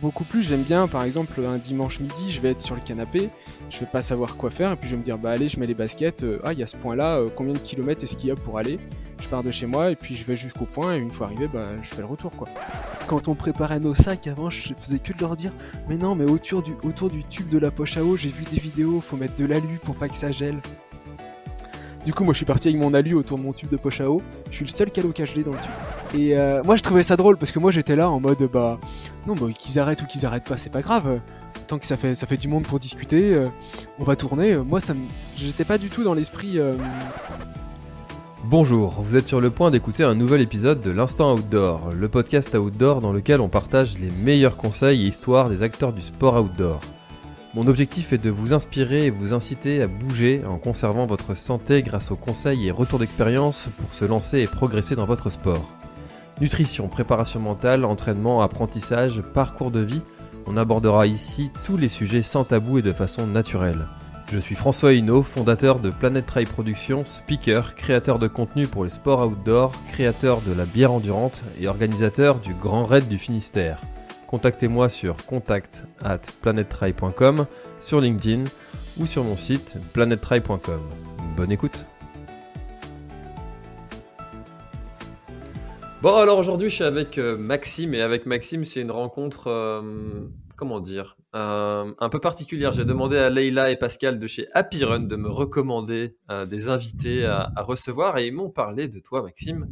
Beaucoup plus. J'aime bien, par exemple, un dimanche midi, je vais être sur le canapé, je vais pas savoir quoi faire, et puis je vais me dire, bah allez, je mets les baskets, euh, ah, il y a ce point-là, euh, combien de kilomètres est-ce qu'il y a pour aller? Je pars de chez moi, et puis je vais jusqu'au point, et une fois arrivé, bah je fais le retour, quoi. Quand on préparait nos sacs avant, je faisais que de leur dire, mais non, mais autour du, autour du tube de la poche à eau, j'ai vu des vidéos, faut mettre de l'alu pour pas que ça gèle. Du coup, moi, je suis parti avec mon alu autour de mon tube de poche à eau. Je suis le seul calot gelé dans le tube. Et euh, moi, je trouvais ça drôle parce que moi, j'étais là en mode, bah, non, bah, qu'ils arrêtent ou qu'ils arrêtent pas, c'est pas grave. Tant que ça fait, ça fait du monde pour discuter, euh, on va tourner. Moi, ça j'étais pas du tout dans l'esprit. euh, Bonjour, vous êtes sur le point d'écouter un nouvel épisode de l'Instant Outdoor, le podcast outdoor dans lequel on partage les meilleurs conseils et histoires des acteurs du sport outdoor. Mon objectif est de vous inspirer et vous inciter à bouger en conservant votre santé grâce aux conseils et retours d'expérience pour se lancer et progresser dans votre sport. Nutrition, préparation mentale, entraînement, apprentissage, parcours de vie, on abordera ici tous les sujets sans tabou et de façon naturelle. Je suis François Hinault, fondateur de Planet Trail Productions, speaker, créateur de contenu pour les sports outdoor, créateur de la bière endurante et organisateur du Grand Raid du Finistère. Contactez-moi sur contact at planettrail.com, sur LinkedIn ou sur mon site planettrail.com. Bonne écoute Bon alors aujourd'hui je suis avec euh, Maxime et avec Maxime c'est une rencontre, euh, comment dire, euh, un peu particulière. J'ai demandé à Leïla et Pascal de chez Happy Run de me recommander des invités à, à recevoir et ils m'ont parlé de toi Maxime.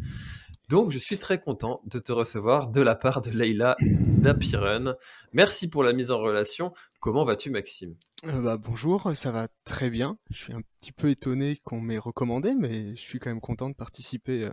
Donc je suis très content de te recevoir de la part de Leïla d'Happy Run. Merci pour la mise en relation. Comment vas-tu Maxime? Euh, bah, bonjour, ça va très bien. Je suis un petit peu étonné qu'on m'ait recommandé, mais je suis quand même content de participer euh,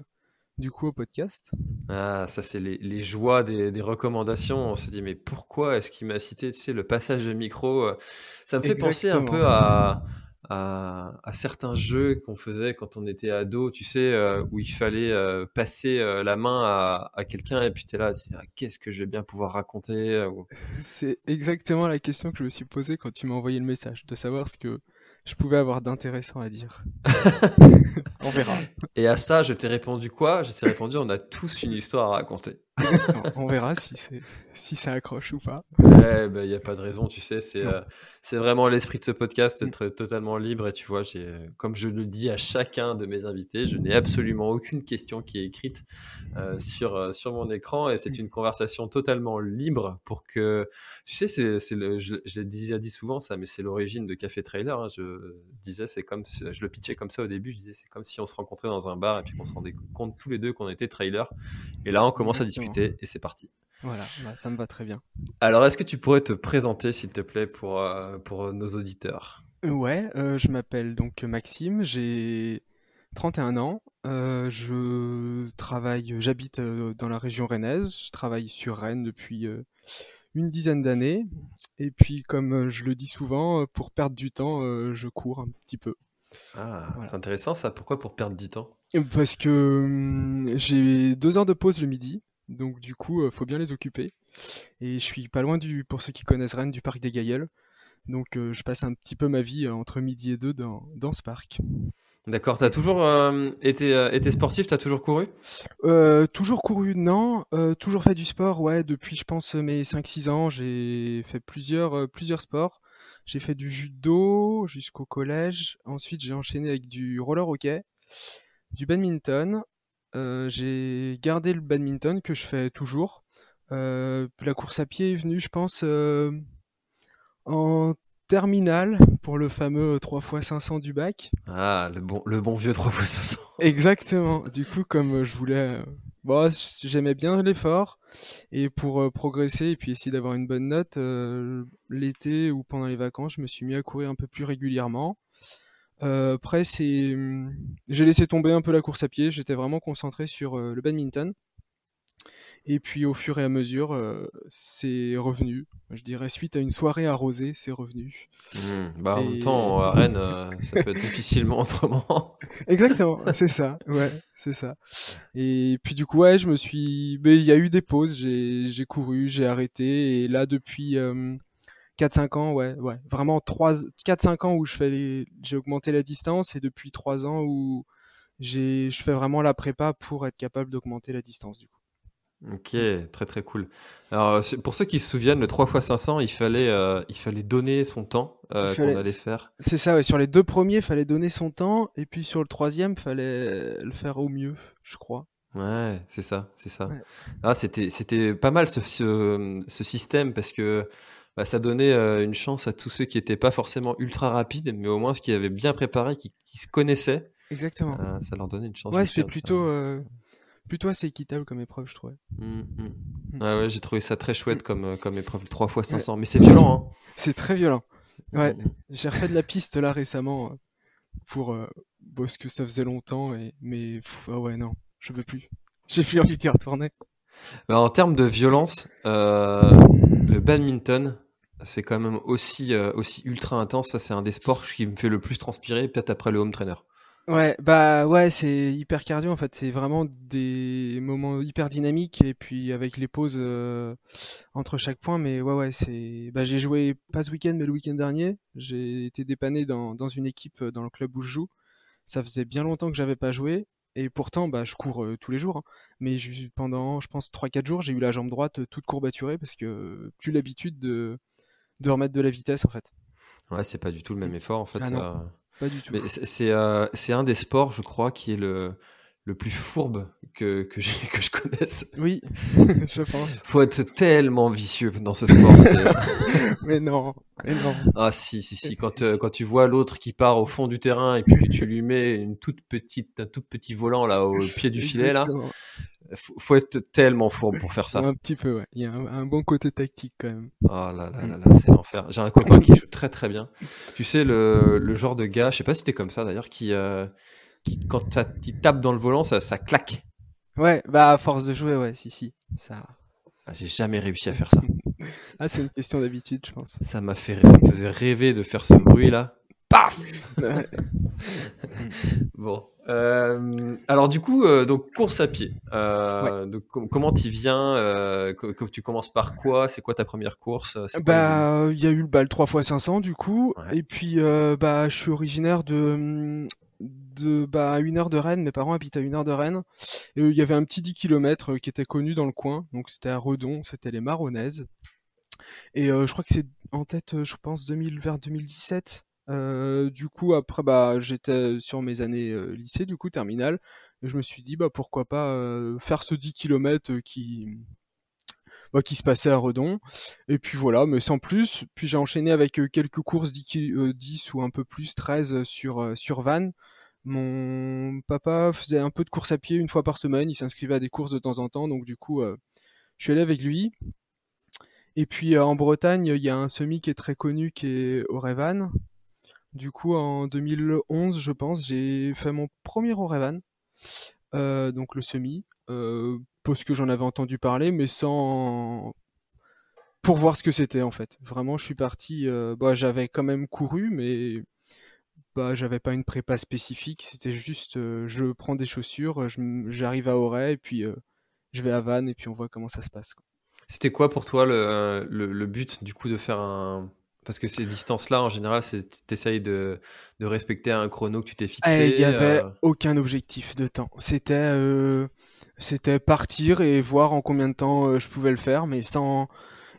du coup au podcast. Ah, ça c'est les, les joies des, des recommandations. On se dit mais pourquoi est-ce qu'il m'a cité Tu sais, le passage de micro, euh, ça me fait penser un peu à, à, à certains jeux qu'on faisait quand on était ado, tu sais, euh, où il fallait euh, passer euh, la main à, à quelqu'un et puis tu es là, ah, qu'est-ce que je vais bien pouvoir raconter ou- C'est exactement la question que je me suis posée quand tu m'as envoyé le message, de savoir ce que je pouvais avoir d'intéressant à dire. On verra. Et à ça, je t'ai répondu quoi? Je t'ai répondu, on a tous une histoire à raconter. On verra si c'est si ça accroche ou pas. Ouais, bah, il n'y a pas de raison, tu sais, c'est euh, vraiment l'esprit de ce podcast, Mm. d'être totalement libre. Et tu vois, comme je le dis à chacun de mes invités, je n'ai absolument aucune question qui est écrite euh, sur, euh, sur mon écran et c'est Mm. une conversation totalement libre pour que, tu sais, c'est, le, je, je l'ai déjà dit souvent ça, mais c'est l'origine de Café Trailer. hein. Je disais, c'est comme, je le pitchais comme ça au début, je disais, c'est comme si on se rencontrait dans un bar et puis qu'on se rendait compte tous les deux qu'on était trailers. Et là, on commence à Exactement. Discuter et c'est parti. Voilà, bah, ça me va très bien. Alors, est-ce que tu pourrais te présenter, s'il te plaît, pour, euh, pour nos auditeurs? Ouais, euh, je m'appelle donc Maxime, j'ai 31 ans, euh, je travaille, j'habite euh, dans la région rennaise, je travaille sur Rennes depuis euh, une dizaine d'années, et puis comme euh, je le dis souvent, euh, pour perdre du temps, euh, je cours un petit peu. Ah, Voilà. c'est intéressant ça. Pourquoi pour perdre du temps? Parce que hum, j'ai deux heures de pause le midi, donc du coup, euh, faut bien les occuper. Et je suis pas loin du, pour ceux qui connaissent Rennes, du parc des Gailleuls. Donc euh, je passe un petit peu ma vie euh, entre midi et deux dans, dans ce parc. D'accord, t'as toujours euh, été, été sportif, t'as toujours couru? Toujours couru, non. Toujours fait du sport, ouais. Depuis, je pense, mes 5-6 ans, j'ai fait plusieurs, plusieurs sports. J'ai fait du judo jusqu'au collège. Ensuite, j'ai enchaîné avec du roller hockey, du badminton. Euh, j'ai gardé le badminton que je fais toujours. Euh, la course à pied est venue, je pense, euh, en terminale pour le fameux 3x500 du bac. Ah, le bon, le bon vieux 3 x 500. Exactement. Du coup, comme je voulais Bon, j'aimais bien l'effort et pour euh, progresser et puis essayer d'avoir une bonne note, euh, l'été ou pendant les vacances, je me suis mis à courir un peu plus régulièrement. Euh, après, c'est, hum, j'ai laissé tomber un peu la course à pied. J'étais vraiment concentré sur le badminton. Et puis au fur et à mesure, euh, c'est revenu. Je dirais suite à une soirée arrosée, c'est revenu. Hmm, bah, En même temps, à Rennes, euh, ça peut être difficilement autrement. Exactement, c'est ça. Ouais, c'est ça. Et puis du coup, ouais, je me suis. Mais il y a eu des pauses. J'ai couru, j'ai arrêté. Et là, depuis 4-5 euh, ans, ouais, ouais, vraiment 4-5 ans où je fais j'ai augmenté la distance et depuis 3 ans où je fais vraiment la prépa pour être capable d'augmenter la distance du coup. Ok, très très cool. Alors pour ceux qui se souviennent, le 3 x 500, il fallait, euh, il fallait donner son temps euh, qu'on allait faire. C'est ça, ouais. Sur les deux premiers, il fallait donner son temps, et puis sur le troisième, il fallait le faire au mieux, je crois. Ouais, c'est ça, c'est ça. Ah, c'était, c'était pas mal ce, ce, système parce que bah, ça donnait euh, une chance à tous ceux qui n'étaient pas forcément ultra rapides, mais au moins ceux qui avaient bien préparé, qui, qui se connaissaient. Exactement. ça leur donnait une chance. Ouais, c'était plutôt plutôt assez équitable comme épreuve, je trouvais. Mmh, mmh. Mmh. Ouais, ouais, j'ai trouvé ça très chouette comme, euh, comme épreuve, 3 x 500. Mais c'est violent, hein. C'est très violent. Ouais, j'ai refait de la piste là récemment euh, pour euh, parce que ça faisait longtemps, et... mais ah ouais, non, je veux plus. J'ai plus envie d'y retourner. En termes de violence, le badminton, c'est quand même aussi, aussi ultra intense. Ça, c'est un des sports qui me fait le plus transpirer, peut-être après le home trainer. Ouais, bah ouais, c'est hyper cardio en fait. C'est vraiment des moments hyper dynamiques et puis avec les pauses euh, entre chaque point. Mais ouais, ouais, c'est. Bah, j'ai joué pas ce week-end, mais le week-end dernier. J'ai été dépanné dans, dans une équipe euh, dans le club où je joue. Ça faisait bien longtemps que j'avais pas joué et pourtant, bah, je cours euh, tous les jours. Hein. Mais pendant, je pense, 3-4 jours, j'ai eu la jambe droite toute courbaturée parce que plus l'habitude de, de remettre de la vitesse en fait. Ouais, c'est pas du tout le même effort en fait. Ah pas du tout. Mais c'est euh, un des sports, je crois, qui est le, le plus fourbe que, que, que je connaisse. Oui, je pense. Faut être tellement vicieux dans ce sport. mais non, mais non. Ah si, si, si. Quand, euh, quand tu vois l'autre qui part au fond du terrain et puis que tu lui mets une toute petite, un tout petit volant là au pied du filet là, faut, être tellement fourbe pour faire ça. Un petit peu, ouais. Il y a un, bon côté tactique quand même. Oh là là là là, c'est l'enfer. J'ai un copain qui joue très très bien. Tu sais, le, le genre de gars, je sais pas si t'es comme ça d'ailleurs, qui, euh, qui quand tu tapes dans le volant, ça, ça claque. Ouais, bah à force de jouer, ouais, si, si. Ça... Ah, j'ai jamais réussi à faire ça. ah, c'est une question d'habitude, je pense. Ça m'a fait, ça me faisait rêver de faire ce bruit là. Paf Bon. Euh, alors du coup, euh, donc course à pied. Euh, donc, comment tu viens Tu commences par quoi? C'est quoi ta première course? Bah, il y a eu le bal 3 x 500 du coup, et puis bah, je suis originaire de de bah, à une heure de Rennes. Mes parents habitent à une heure de Rennes. Et il y avait un petit 10 km qui était connu dans le coin. Donc c'était à Redon, c'était les Maronnaises. Et je crois que c'est en tête, je pense 2000 vers 2017. Euh, du coup, après, bah, j'étais sur mes années euh, lycée, du coup, terminale. Et je me suis dit, bah, pourquoi pas euh, faire ce 10 km qui, bah, qui se passait à Redon. Et puis voilà, mais sans plus. Puis j'ai enchaîné avec quelques courses 10, 10, ou un peu plus, 13 sur, sur Vannes. Mon papa faisait un peu de course à pied une fois par semaine. Il s'inscrivait à des courses de temps en temps. Donc du coup, je suis allé avec lui. Et puis en Bretagne, il y a un semi qui est très connu qui est Orevan, du coup, en 2011, je pense, j'ai fait mon premier Orevan, euh, donc le semi, euh, parce que j'en avais entendu parler, mais sans pour voir ce que c'était en fait. Vraiment, je suis parti. Euh, bah, j'avais quand même couru, mais bah, j'avais pas une prépa spécifique. C'était juste, je prends des chaussures, j'arrive à Auray, et puis je vais à Vannes, et puis on voit comment ça se passe. C'était quoi pour toi le, but du coup de faire un, parce que ces distances-là, en général, tu essayes de, de, respecter un chrono que tu t'es fixé. Il n'y avait euh. aucun objectif de temps. C'était euh, c'était partir et voir en combien de temps euh, je pouvais le faire, mais sans.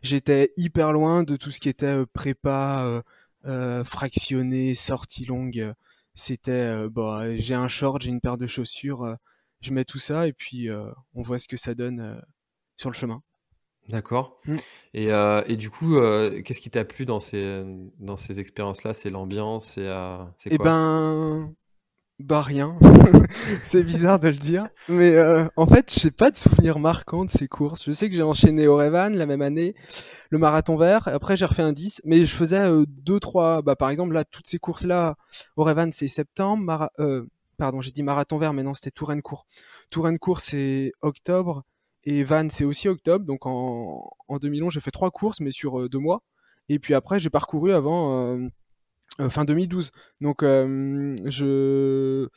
J'étais hyper loin de tout ce qui était prépa, fractionné, sortie longue. C'était, bah, j'ai un short, j'ai une paire de chaussures, je mets tout ça et puis on voit ce que ça donne sur le chemin. D'accord. Mmh. Et, euh, et, du coup, euh, qu'est-ce qui t'a plu dans ces, dans ces expériences-là? C'est l'ambiance C'est euh, Eh ben, Bah rien. c'est bizarre de le dire. Mais euh, en fait, j'ai pas de souvenirs marquants de ces courses. Je sais que j'ai enchaîné au Revan la même année, le marathon vert, après j'ai refait un 10, mais je faisais 2 euh, bah par exemple là toutes ces courses là au Revan c'est septembre, euh, pardon, j'ai dit marathon vert mais non, c'était Touraine court. Touraine court c'est octobre et Van c'est aussi octobre donc en en 2011, j'ai fait trois courses mais sur deux mois et puis après j'ai parcouru avant fin 2012. Donc euh, je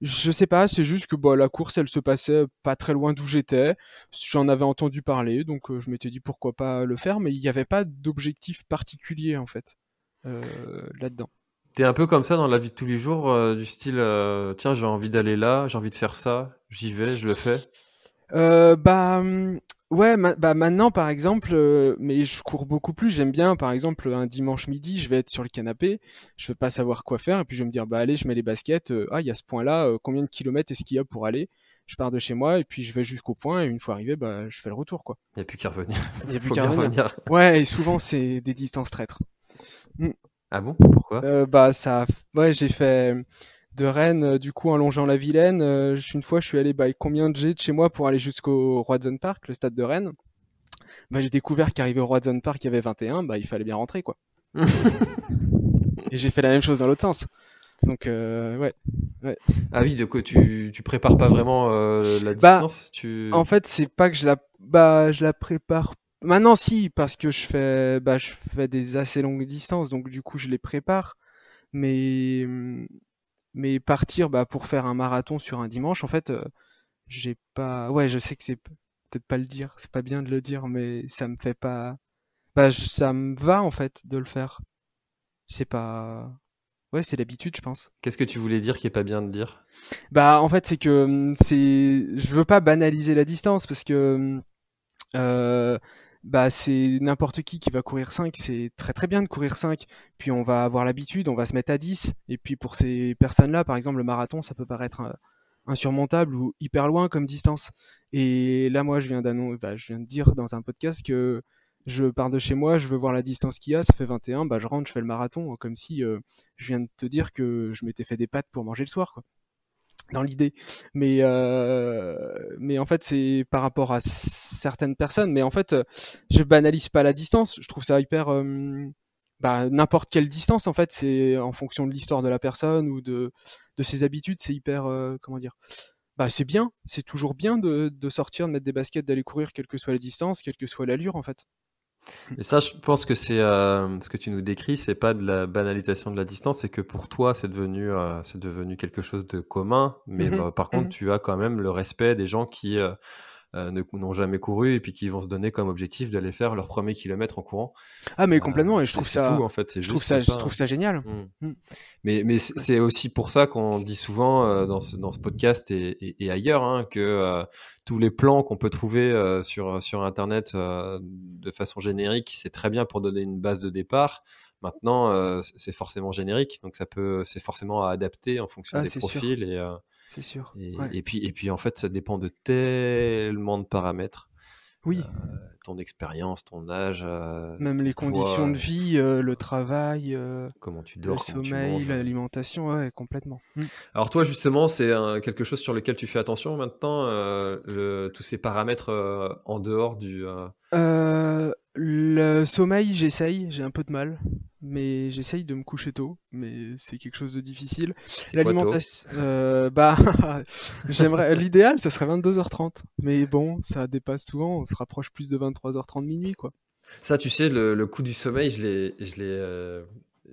je sais pas, c'est juste que bah, la course elle se passait pas très loin d'où j'étais. J'en avais entendu parler, donc euh, je m'étais dit pourquoi pas le faire, mais il n'y avait pas d'objectif particulier en fait là-dedans. T'es un peu comme ça dans la vie de tous les jours, du style tiens j'ai envie d'aller là, j'ai envie de faire ça, j'y vais, je le fais. bah Ouais, bah maintenant par exemple, euh, mais je cours beaucoup plus. J'aime bien, par exemple, un dimanche midi, je vais être sur le canapé, je vais pas savoir quoi faire, et puis je vais me dire, bah allez, je mets les baskets. Euh, ah, il y a ce point-là, euh, combien de kilomètres est-ce qu'il y a pour aller? Je pars de chez moi, et puis je vais jusqu'au point, et une fois arrivé, bah je fais le retour, quoi. Il n'y a plus qu'à revenir. Il n'y a plus qu'à revenir. Ouais, et souvent c'est des distances traîtres. Mm. Ah bon? Pourquoi? Bah ça, ouais, j'ai fait de Rennes, euh, du coup, en longeant la Vilaine. Euh, une fois, je suis allé, bah, combien de G de chez moi pour aller jusqu'au Roadzone Park, le stade de Rennes. Bah, j'ai découvert qu'arrivé au Roadzone Park, il y avait 21, bah, il fallait bien rentrer, quoi. Et j'ai fait la même chose dans l'autre sens. Donc, euh, ouais. ouais. Ah oui, de quoi tu, tu prépares pas vraiment la bah, distance tu... En fait, c'est pas que je la, bah, je la prépare. Maintenant, si, parce que je fais, bah, je fais des assez longues distances, donc du coup, je les prépare. Mais hum, mais partir bah, pour faire un marathon sur un dimanche, en fait, euh, j'ai pas. Ouais, je sais que c'est peut-être pas le dire, c'est pas bien de le dire, mais ça me fait pas. Bah, ça me va en fait de le faire. C'est pas. Ouais, c'est l'habitude, je pense. Qu'est-ce que tu voulais dire qui est pas bien de dire? Bah, en fait, c'est que hum, c'est. Je veux pas banaliser la distance parce que. Hum, euh, bah c'est n'importe qui qui va courir 5, c'est très très bien de courir 5, puis on va avoir l'habitude, on va se mettre à 10, et puis pour ces personnes-là, par exemple, le marathon, ça peut paraître euh, insurmontable ou hyper loin comme distance. Et là, moi, je viens, bah, je viens de dire dans un podcast que je pars de chez moi, je veux voir la distance qu'il y a, ça fait 21, bah, je rentre, je fais le marathon, comme si euh, je viens de te dire que je m'étais fait des pâtes pour manger le soir. Dans l'idée. Mais, euh, mais en fait, c'est par rapport à certaines personnes. Mais en fait, je banalise pas la distance. Je trouve ça hyper. Euh, bah, n'importe quelle distance, en fait, c'est en fonction de l'histoire de la personne ou de, de ses habitudes. C'est hyper. Euh, comment dire bah, c'est bien. C'est toujours bien de, de sortir, de mettre des baskets, d'aller courir, quelle que soit la distance, quelle que soit l'allure, en fait. Et ça, je pense que c'est euh, ce que tu nous décris, c'est pas de la banalisation de la distance, c'est que pour toi, c'est devenu, euh, c'est devenu quelque chose de commun. Mais mmh bah, par contre, mmh tu as quand même le respect des gens qui euh, n'ont jamais couru et puis qui vont se donner comme objectif d'aller faire leur premier kilomètre en courant. Ah mais complètement et je trouve ça, en fait, je trouve ça, je trouve ça génial. Mmh. Mais mais c'est aussi pour ça qu'on dit souvent dans ce, dans ce podcast et, et, ailleurs hein, que tous les plans qu'on peut trouver euh, sur, sur Internet euh, de façon générique, c'est très bien pour donner une base de départ. Maintenant, euh, c'est forcément générique, donc ça peut, c'est forcément à adapter en fonction ah, des profils. Et, c'est sûr. Et, puis, et puis, en fait, ça dépend de tellement de paramètres. Oui. Euh, ton expérience, ton âge. Euh, Même les conditions de vie, euh, le travail. comment tu dors, le sommeil, l'alimentation, ouais, complètement. Mm. Alors toi, justement, c'est quelque chose sur lequel tu fais attention maintenant, le, tous ces paramètres en dehors du. Le sommeil, j'essaye, j'ai un peu de mal mais j'essaye de me coucher tôt, mais c'est quelque chose de difficile. L'alimentation, euh, bah, j'aimerais, l'idéal, ça serait 22h30, mais bon, ça dépasse souvent, on se rapproche plus de 23h30 minuit, quoi. Ça, tu sais, le, le coup du sommeil, je l'ai, je l'ai, euh,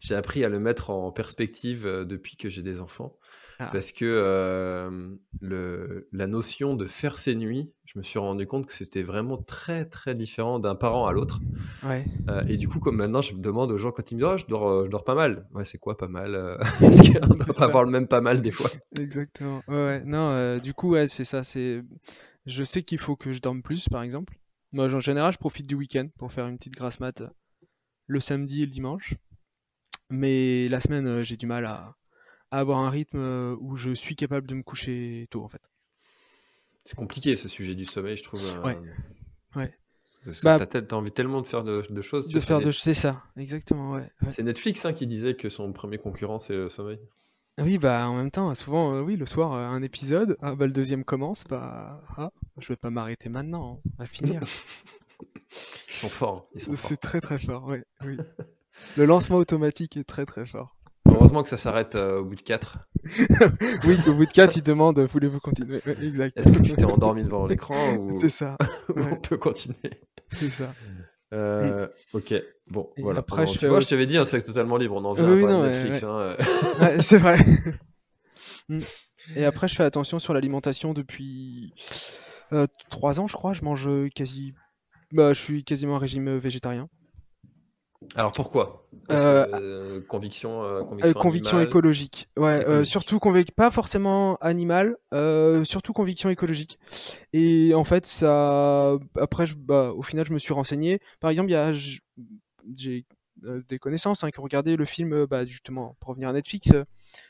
j'ai appris à le mettre en perspective euh, depuis que j'ai des enfants. Ah. Parce que euh, le, la notion de faire ses nuits, je me suis rendu compte que c'était vraiment très très différent d'un parent à l'autre. Ouais. Euh, et du coup, comme maintenant, je me demande aux gens quand ils me disent oh, je, dors, je dors pas mal. Ouais, c'est quoi pas mal Est-ce qu'on doit pas avoir le même pas mal des fois Exactement. Ouais, Non, du coup, ouais, c'est ça. C'est... Je sais qu'il faut que je dorme plus, par exemple. Moi, en général, je profite du week-end pour faire une petite grasse mat le samedi et le dimanche. Mais la semaine, j'ai du mal à, avoir un rythme euh, où je suis capable de me coucher tôt en fait. C'est compliqué ce sujet du sommeil, je trouve. Euh, ouais. Ouais. Bah, t'as envie tellement de faire de, choses. De faire de, c'est ça, exactement, ouais. C'est Netflix hein, qui disait que son premier concurrent c'est le sommeil. Oui, bah en même temps, souvent, euh, oui, le soir, euh, un épisode, ah, bah, le deuxième commence, bah ah, je vais pas m'arrêter maintenant, on va finir. Ils sont forts. Forts. C'est très très fort, ouais, oui. Le lancement automatique est très très fort. Heureusement que ça s'arrête euh, au bout de 4. Oui, au bout de 4, il demande voulez-vous continuer? Ouais, Exact. Est-ce que tu t'es endormi devant l'écran ou C'est ça, ou on peut continuer? C'est ça. Euh, Ok, bon, Et voilà. après, je tu fais vois, je t'avais dit, hein, c'est totalement libre. On en vient Oui, à non, Netflix. ouais. hein, euh. C'est vrai. Mm. Et après, je fais attention sur l'alimentation depuis 3 ans, je crois. Je mange quasi. Bah, je suis quasiment un régime végétarien. Alors pourquoi? Euh, que, euh, conviction, euh, conviction, écologique. Ouais, Écologique. surtout convic- pas forcément animal, surtout conviction écologique. Et en fait, ça, après, je, bah, au final, je me suis renseigné. Par exemple, il y a, j- j'ai des connaissances hein, qui ont regardé le film, bah, justement, pour revenir à Netflix,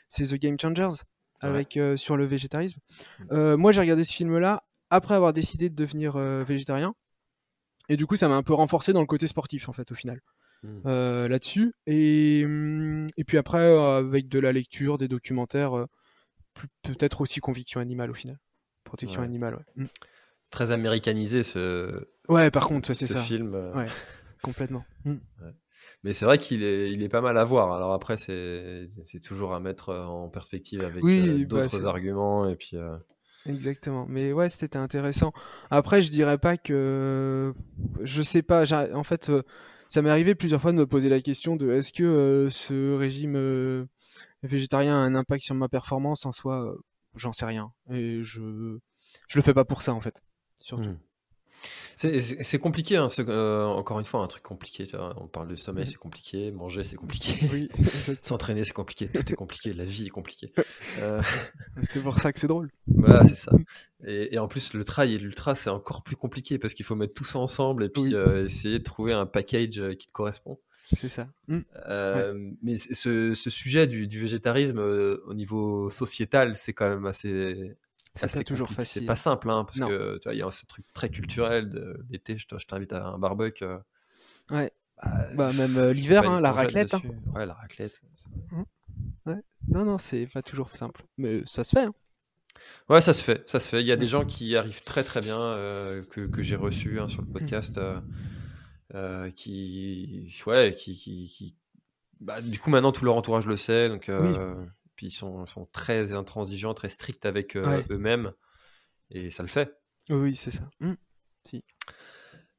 c'est The Game Changers avec sur le végétarisme. Euh, moi, j'ai regardé ce film-là après avoir décidé de devenir végétarien. Et du coup, ça m'a un peu renforcé dans le côté sportif, en fait, au final Hmm. euh, là-dessus. Et, hum, et puis après, euh, avec de la lecture, des documentaires, euh, peut-être aussi conviction animale au final. Protection Ouais. animale, ouais. Mm. Très américanisé ce, Ouais, par contre, c'est ce ça. film. Ouais. Complètement. Mais c'est vrai qu'il est, il est pas mal à voir. Alors après, c'est, c'est toujours à mettre en perspective avec Oui, bah, d'autres arguments. Et puis, Exactement. Mais ouais, c'était intéressant. Après, je dirais pas que. Je sais pas. En fait, ça m'est arrivé plusieurs fois de me poser la question de est-ce que euh, ce régime euh, végétarien a un impact sur ma performance en soi? J'en sais rien. Et je. Je le fais pas pour ça, en fait. Surtout. hmm. C'est, compliqué. hein, euh, encore une fois, un truc compliqué. On parle de sommeil, c'est compliqué. Manger, c'est compliqué. Oui. S'entraîner, c'est compliqué. Tout est compliqué. La vie est compliquée. Euh, c'est pour ça que c'est drôle. Voilà, c'est ça. Et, et en plus, le trail et l'ultra, c'est encore plus compliqué parce qu'il faut mettre tout ça ensemble et puis Oui. euh, essayer de trouver un package qui te correspond. C'est ça. Mm. Euh, Mais ce, ce sujet du, du végétarisme euh, au niveau sociétal, c'est quand même assez. C'est toujours facile. C'est pas simple, hein, parce Non. que tu vois, il y a ce truc très culturel de l'été. Je te- je t'invite à un barbecue. euh, Ouais. bah, Bah, même euh, l'hiver, une hein, la raclette. hein. Ouais, la raclette. Non, non, c'est pas toujours simple. Mais ça se fait. hein. Ouais, ça se fait, ça se fait. Il y a des gens qui arrivent très très bien, euh, que, que j'ai reçus hein, sur le podcast, euh, euh, qui, ouais, qui, qui, qui- bah, du coup maintenant tout leur entourage le sait, donc euh, puis ils sont, sont très intransigeants, très stricts avec euh, Ouais. eux-mêmes, et ça le fait. Oui, c'est ça. Mm.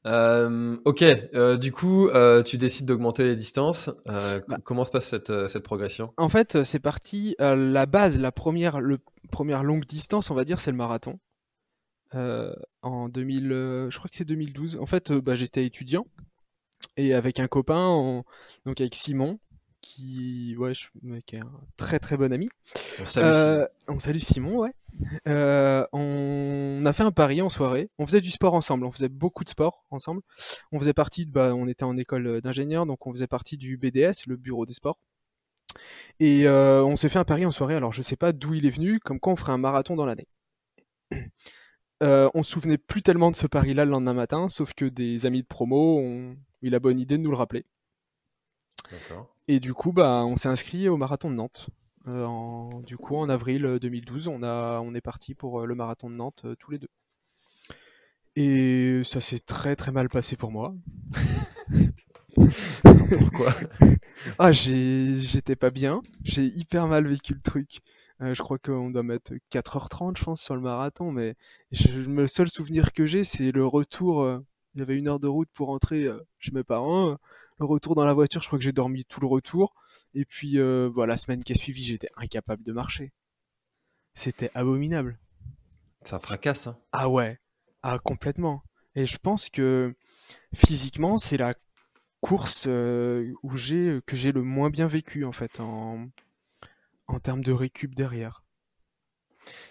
Euh, ok, euh, du coup, euh, tu décides d'augmenter les distances. Bah. Comment se passe cette, cette progression? En fait, c'est parti. la base, la première, le, première longue distance, on va dire, c'est le marathon. En 2000, euh, je crois que c'est 2012. En fait, bah, j'étais étudiant et avec un copain, on- donc avec Simon, qui, ouais, je- qui est un très très bon ami. On salue Euh, on salue Simon, ouais. Euh, on a fait un pari en soirée. On faisait du sport ensemble. On faisait beaucoup de sport ensemble. On faisait partie, de, bah, on était en école d'ingénieur, donc on faisait partie du BDS, le bureau des sports. Et euh, on s'est fait un pari en soirée. Alors je sais pas d'où il est venu, comme quoi on ferait un marathon dans l'année. Euh, on se souvenait plus tellement de ce pari-là le lendemain matin, sauf que des amis de promo ont eu la bonne idée de nous le rappeler. Et du coup, bah, on s'est inscrit au marathon de Nantes. Euh, en- du coup, en avril euh, 2012, on, a, on est parti pour euh, le marathon de Nantes euh, tous les deux. Et ça s'est très très mal passé pour moi. Pourquoi? Ah, j'étais pas bien. J'ai hyper mal vécu le truc. Euh, je crois qu'on doit mettre 4h30, je pense, sur le marathon. Mais je- le seul souvenir que j'ai, c'est le retour. Il y avait une heure de route pour rentrer euh, chez mes parents. Le retour dans la voiture, je crois que j'ai dormi tout le retour. Et puis, euh, bah, la semaine qui a suivi, j'étais incapable de marcher. C'était abominable. Ça fracasse. Hein. Ah ouais, ah complètement. Et je pense que physiquement, c'est la course euh, où j'ai que j'ai le moins bien vécu en fait en en termes de récup derrière.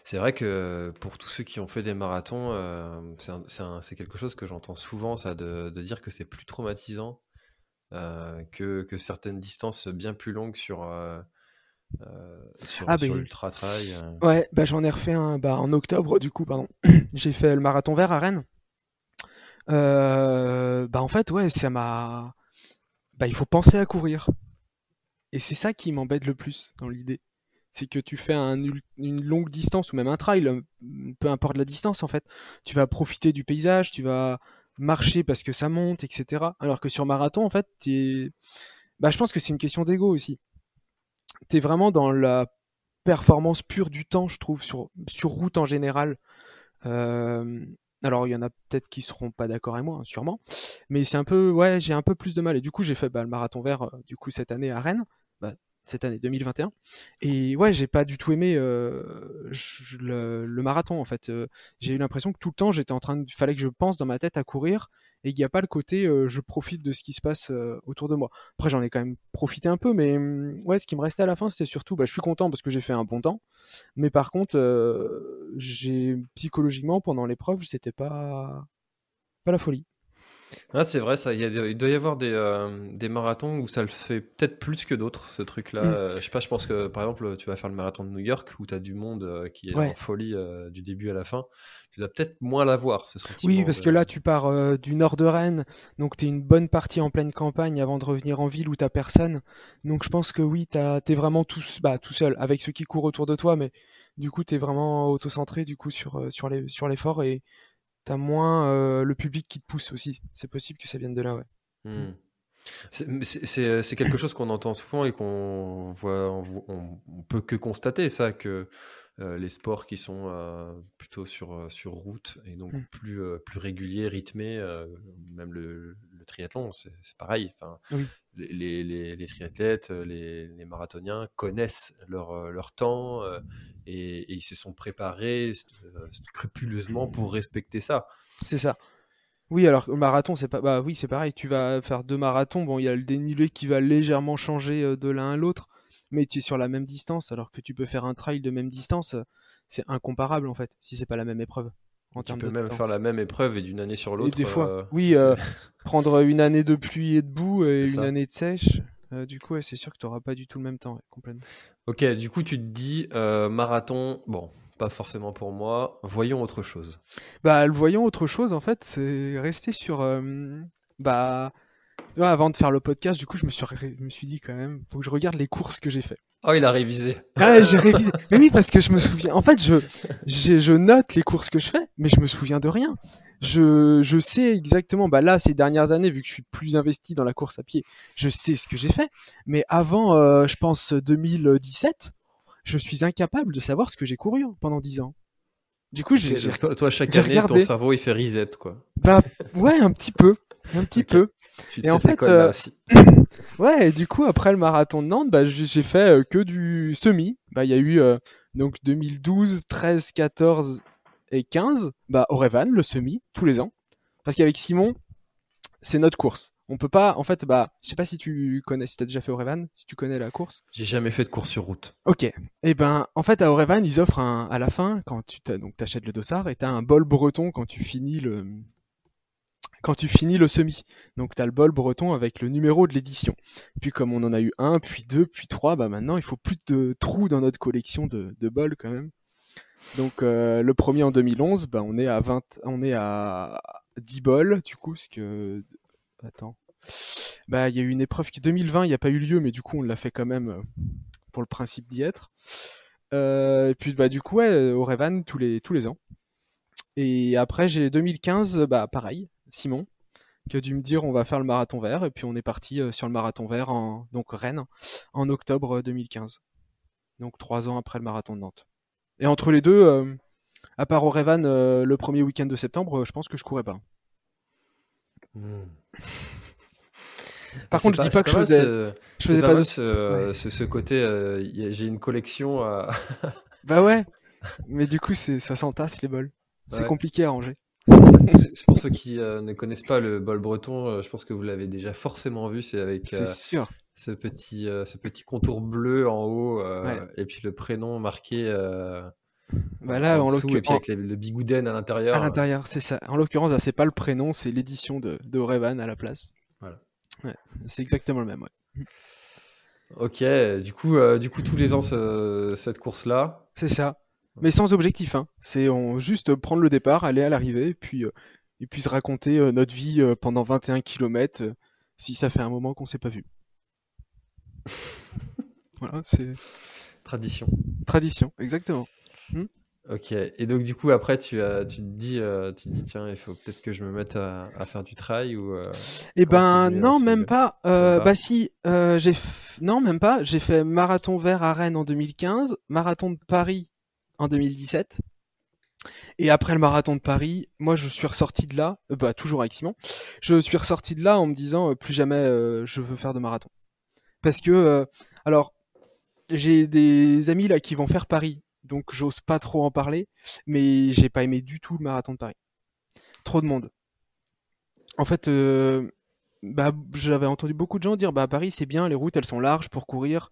C'est vrai que pour tous ceux qui ont fait des marathons, euh, c'est quelque chose que j'entends souvent, ça, de, de dire que c'est plus traumatisant euh, que, que certaines distances bien plus longues sur, euh, sur, Ah, sur ben- l'ultra trail. Ouais, bah j'en ai refait un bah, en octobre du coup, pardon. J'ai fait le marathon vert à Rennes. Bah en fait ouais, ça m'a bah il faut penser à courir. Et c'est ça qui m'embête le plus dans l'idée. C'est que tu fais une longue distance ou même un trail, euh, peu importe la distance en fait. Tu vas profiter du paysage, tu vas marcher parce que ça monte, etc. Alors que sur marathon, en fait, bah, je pense que c'est une question d'ego aussi. Tu es vraiment dans la performance pure du temps, je trouve, sur, route en général. Euh, alors il y en a peut-être qui seront pas d'accord avec moi, hein, sûrement, mais c'est un peu, ouais, j'ai un peu plus de mal. Et du coup, j'ai fait bah, le marathon vert euh, du coup cette année à Rennes, cette année 2021. Et ouais, j'ai pas du tout aimé euh, le, marathon en fait. Euh, j'ai eu l'impression que tout le temps j'étais en train de, fallait que je pense dans ma tête à courir et il n'y a pas le côté euh, je profite de ce qui se passe autour de moi. Après j'en ai quand même profité un peu, mais hum, ouais, ce qui me restait à la fin c'était surtout, bah, je suis content parce que j'ai fait un bon temps, mais par contre j'ai psychologiquement pendant l'épreuve c'était pas pas la folie. Ah, c'est vrai, ça. Il, doit y avoir des, euh, des marathons où ça le fait peut-être plus que d'autres, ce truc-là. Mm. Euh, je sais pas, je pense que par exemple, tu vas faire le marathon de New York où tu as du monde euh, qui est en folie du début à la fin. Tu dois peut-être moins l'avoir, ce sentiment. Oui, parce que là, tu pars du nord de Rennes, donc tu es une bonne partie en pleine campagne avant de revenir en ville où tu personne. Donc je pense que oui, tu es vraiment tout, bah, tout seul, avec ceux qui courent autour de toi, mais du coup, tu es vraiment auto-centré du coup, sur, sur l'effort sur et t'as moins euh, le public qui te pousse aussi. C'est possible que ça vienne de là, ouais. Hmm. C'est quelque chose qu'on entend souvent et qu'on voit, on, peut que constater ça que euh, les sports qui sont euh, plutôt sur, sur route et donc hmm. plus, plus réguliers, rythmés, même le, triathlon, c'est pareil. Enfin, les, les, les, triathlètes, les, les, marathoniens connaissent leur, leur temps et, ils se sont préparés scrupuleusement pour respecter ça. C'est ça. Oui, alors le marathon, c'est pas. Bah oui, c'est pareil. Tu vas faire deux marathons. Bon, il y a le dénivelé qui va légèrement changer de l'un à l'autre, mais tu es sur la même distance. Alors que tu peux faire un trail de même distance, c'est incomparable en fait, si c'est pas la même épreuve. En tu peux même faire la même épreuve et d'une année sur l'autre. Des fois, oui, prendre une année de pluie et de boue et une année de sèche. du coup, c'est sûr que tu n'auras pas du tout le même temps, complètement. Ok, du coup, tu te dis euh, marathon, bon, pas forcément pour moi. Voyons autre chose. Bah, le voyons autre chose, en fait, c'est rester sur. Euh, bah, avant de faire le podcast, du coup, je me suis, je me suis dit quand même, faut que je regarde les courses que j'ai fait. Oh, il a révisé. Ah, j'ai révisé. mais oui, parce que je me souviens. En fait, je, je note les courses que je fais, mais je me souviens de rien je, je sais exactement, bah là, ces dernières années, vu que je suis plus investi dans la course à pied, je sais ce que j'ai fait. Mais avant, euh, je pense 2017, je suis incapable de savoir ce que j'ai couru pendant 10 ans. Du coup, j'ai. Toi, chaque année, ton cerveau, il fait reset, quoi. Bah, ouais, un petit peu. Un petit peu. Et en fait, euh, ouais, et du coup, après le marathon de Nantes, bah, j'ai fait euh, que du semi. Bah, il y a eu, donc, 2012, 13, 14 et 15, bah, Orevan, le semi, tous les ans. Parce qu'avec Simon, c'est notre course. On peut pas, en fait, bah, je sais pas si tu connais, si t'as déjà fait Orevan, si tu connais la course. J'ai jamais fait de course sur route. Ok. Et eh ben, en fait, à Orevan, ils offrent un, à la fin, quand tu donc t'achètes le dossard, et t'as un bol breton quand tu finis le, quand tu finis le semi. Donc tu as le bol breton avec le numéro de l'édition. Puis comme on en a eu un, puis deux, puis trois, bah maintenant il faut plus de trous dans notre collection de, de bols quand même. Donc euh, le premier en 2011, bah, on est à 20, on est à 10 bols du coup, parce que bah il y a eu une épreuve qui 2020, il n'y a pas eu lieu, mais du coup on l'a fait quand même euh, pour le principe d'y être. Euh, et puis bah du coup ouais, au Revan tous les ans. Et après j'ai 2015, bah pareil, Simon qui a dû me dire on va faire le marathon vert et puis on est parti sur le marathon vert en donc Rennes en octobre 2015. Donc trois ans après le marathon de Nantes. Et entre les deux, euh, à part au Revan euh, le premier week-end de septembre, euh, je pense que je courais pas. Par contre, je dis pas, que je faisais, je faisais pas, de ce, ce, côté. J'ai une collection. À... bah ouais. Mais du coup, c'est ça s'entasse les bols. C'est compliqué à ranger. C'est pour ceux qui ne connaissent pas le bol breton, je pense que vous l'avez déjà forcément vu. C'est avec. sûr. Ce petit, ce petit contour bleu en haut et puis le prénom marqué bah là, en, l'occurrence, avec le bigouden à l'intérieur. À l'intérieur, c'est ça. En l'occurrence, c'est pas le prénom, c'est l'édition de, de Revan à la place. Voilà. c'est exactement le même. Ouais. Ok, du coup, euh, du coup, tous les ans, cette course-là. C'est ça. Mais sans objectif. Hein. C'est juste prendre le départ, aller à l'arrivée, puis, euh, et puis se raconter euh, notre vie pendant 21 km, si ça fait un moment qu'on s'est pas vu. voilà, c'est. Tradition. Tradition, exactement. Ok, et donc du coup après tu, as, tu te dis, euh, tu te dis tiens il faut peut-être que je me mette à, à faire du trail ou. euh, Eh ben non, même pas. Euh, pas? bah si, euh, j'ai f- non même pas. J'ai fait marathon vert à Rennes en 2015, marathon de Paris en 2017. Et après le marathon de Paris, moi je suis ressorti de là, bah toujours avec Simon, je suis ressorti de là en me disant plus jamais je veux faire de marathon. Parce que alors j'ai des amis là qui vont faire Paris, donc j'ose pas trop en parler, mais j'ai pas aimé du tout le marathon de Paris. Trop de monde. En fait, euh, bah, j'avais entendu beaucoup de gens dire bah Paris c'est bien, les routes elles sont larges pour courir,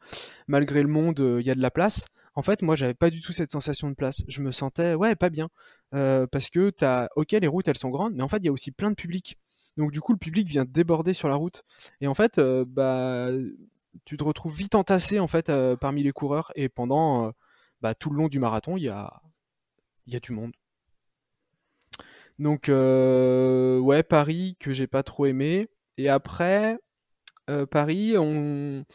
malgré le monde il y a de la place. En fait, moi j'avais pas du tout cette sensation de place. Je me sentais ouais pas bien Euh, parce que t'as ok les routes elles sont grandes, mais en fait il y a aussi plein de public. Donc du coup le public vient déborder sur la route et en fait euh, bah tu te retrouves vite entassé en fait euh, parmi les coureurs et pendant euh, bah, tout le long du marathon il y a du monde. Donc euh, ouais Paris que j'ai pas trop aimé et après euh, Paris on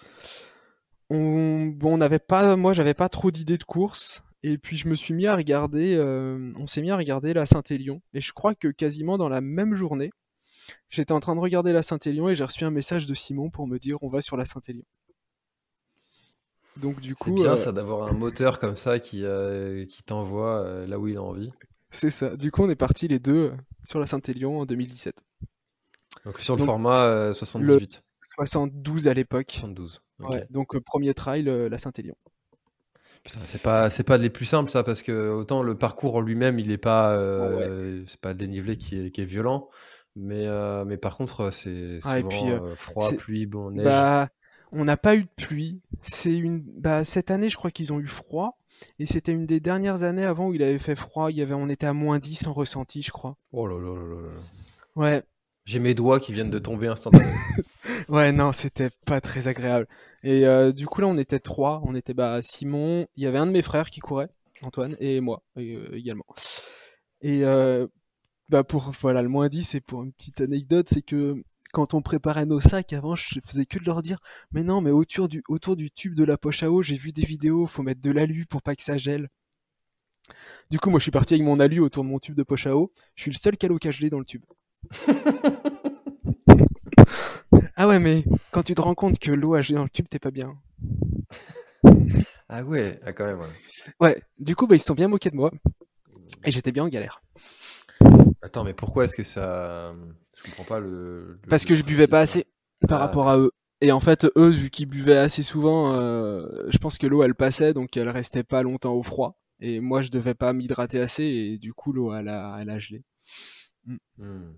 on on pas moi j'avais pas trop d'idées de course et puis je me suis mis à regarder euh, on s'est mis à regarder la Saint-Élion et je crois que quasiment dans la même journée j'étais en train de regarder la Saint-Élion et j'ai reçu un message de Simon pour me dire on va sur la Saint-Élion. Donc du C'est coup bien euh, ça d'avoir un moteur comme ça qui, euh, qui t'envoie euh, là où il a envie. c'est ça. Du coup on est partis les deux sur la Saint-Élion en 2017. Donc sur le Donc, format euh, 78, 72 à l'époque. 72. ok. Ouais, donc premier trail la Saint-Élion. Putain, c'est pas c'est pas les plus simples ça parce que autant le parcours en lui-même il est pas Ah c'est pas le dénivelé qui est, qui est violent mais mais par contre c'est souvent Ah, et puis, froid c'est- pluie bon neige Bah, on n'a pas eu de pluie. C'est une, bah, cette année, je crois qu'ils ont eu froid. Et c'était une des dernières années avant où il avait fait froid. Il y avait, on était à moins 10 en ressenti, je crois. oh là là là là là. Ouais, j'ai mes doigts qui viennent de tomber instantanément ouais, non, c'était pas très agréable. Et euh, du coup, là, on était trois. On était, bah, Simon. Il y avait un de mes frères qui courait, Antoine, et moi et, euh, également. Et euh, bah, pour, voilà, le moins 10, c'est pour une petite anecdote, c'est que quand on préparait nos sacs avant, je faisais que de leur dire, mais non, mais autour du, autour du tube de la poche à eau, j'ai vu des vidéos, faut mettre de l'alu pour pas que ça gèle. Du coup, moi, je suis parti avec mon alu autour de mon tube de poche à eau. Je suis le seul qui a l'eau gelée dans le tube. ah ouais, mais quand tu te rends compte que l'eau a gelé dans le tube, t'es pas bien. ah ouais ah, quand même ouais. Ouais, du coup, bah, ils se sont bien moqués de moi. Et j'étais bien en galère. attends mais pourquoi est-ce que ça je comprends pas le, le- Parce le que je buvais pas assez par Ah. rapport à eux. Et en fait, eux, vu qu'ils buvaient assez souvent, euh, je pense que l'eau, elle passait, donc elle restait pas longtemps au froid. Et moi, je devais pas m'hydrater assez, et du coup, l'eau, elle a, elle a gelé. là. Hmm.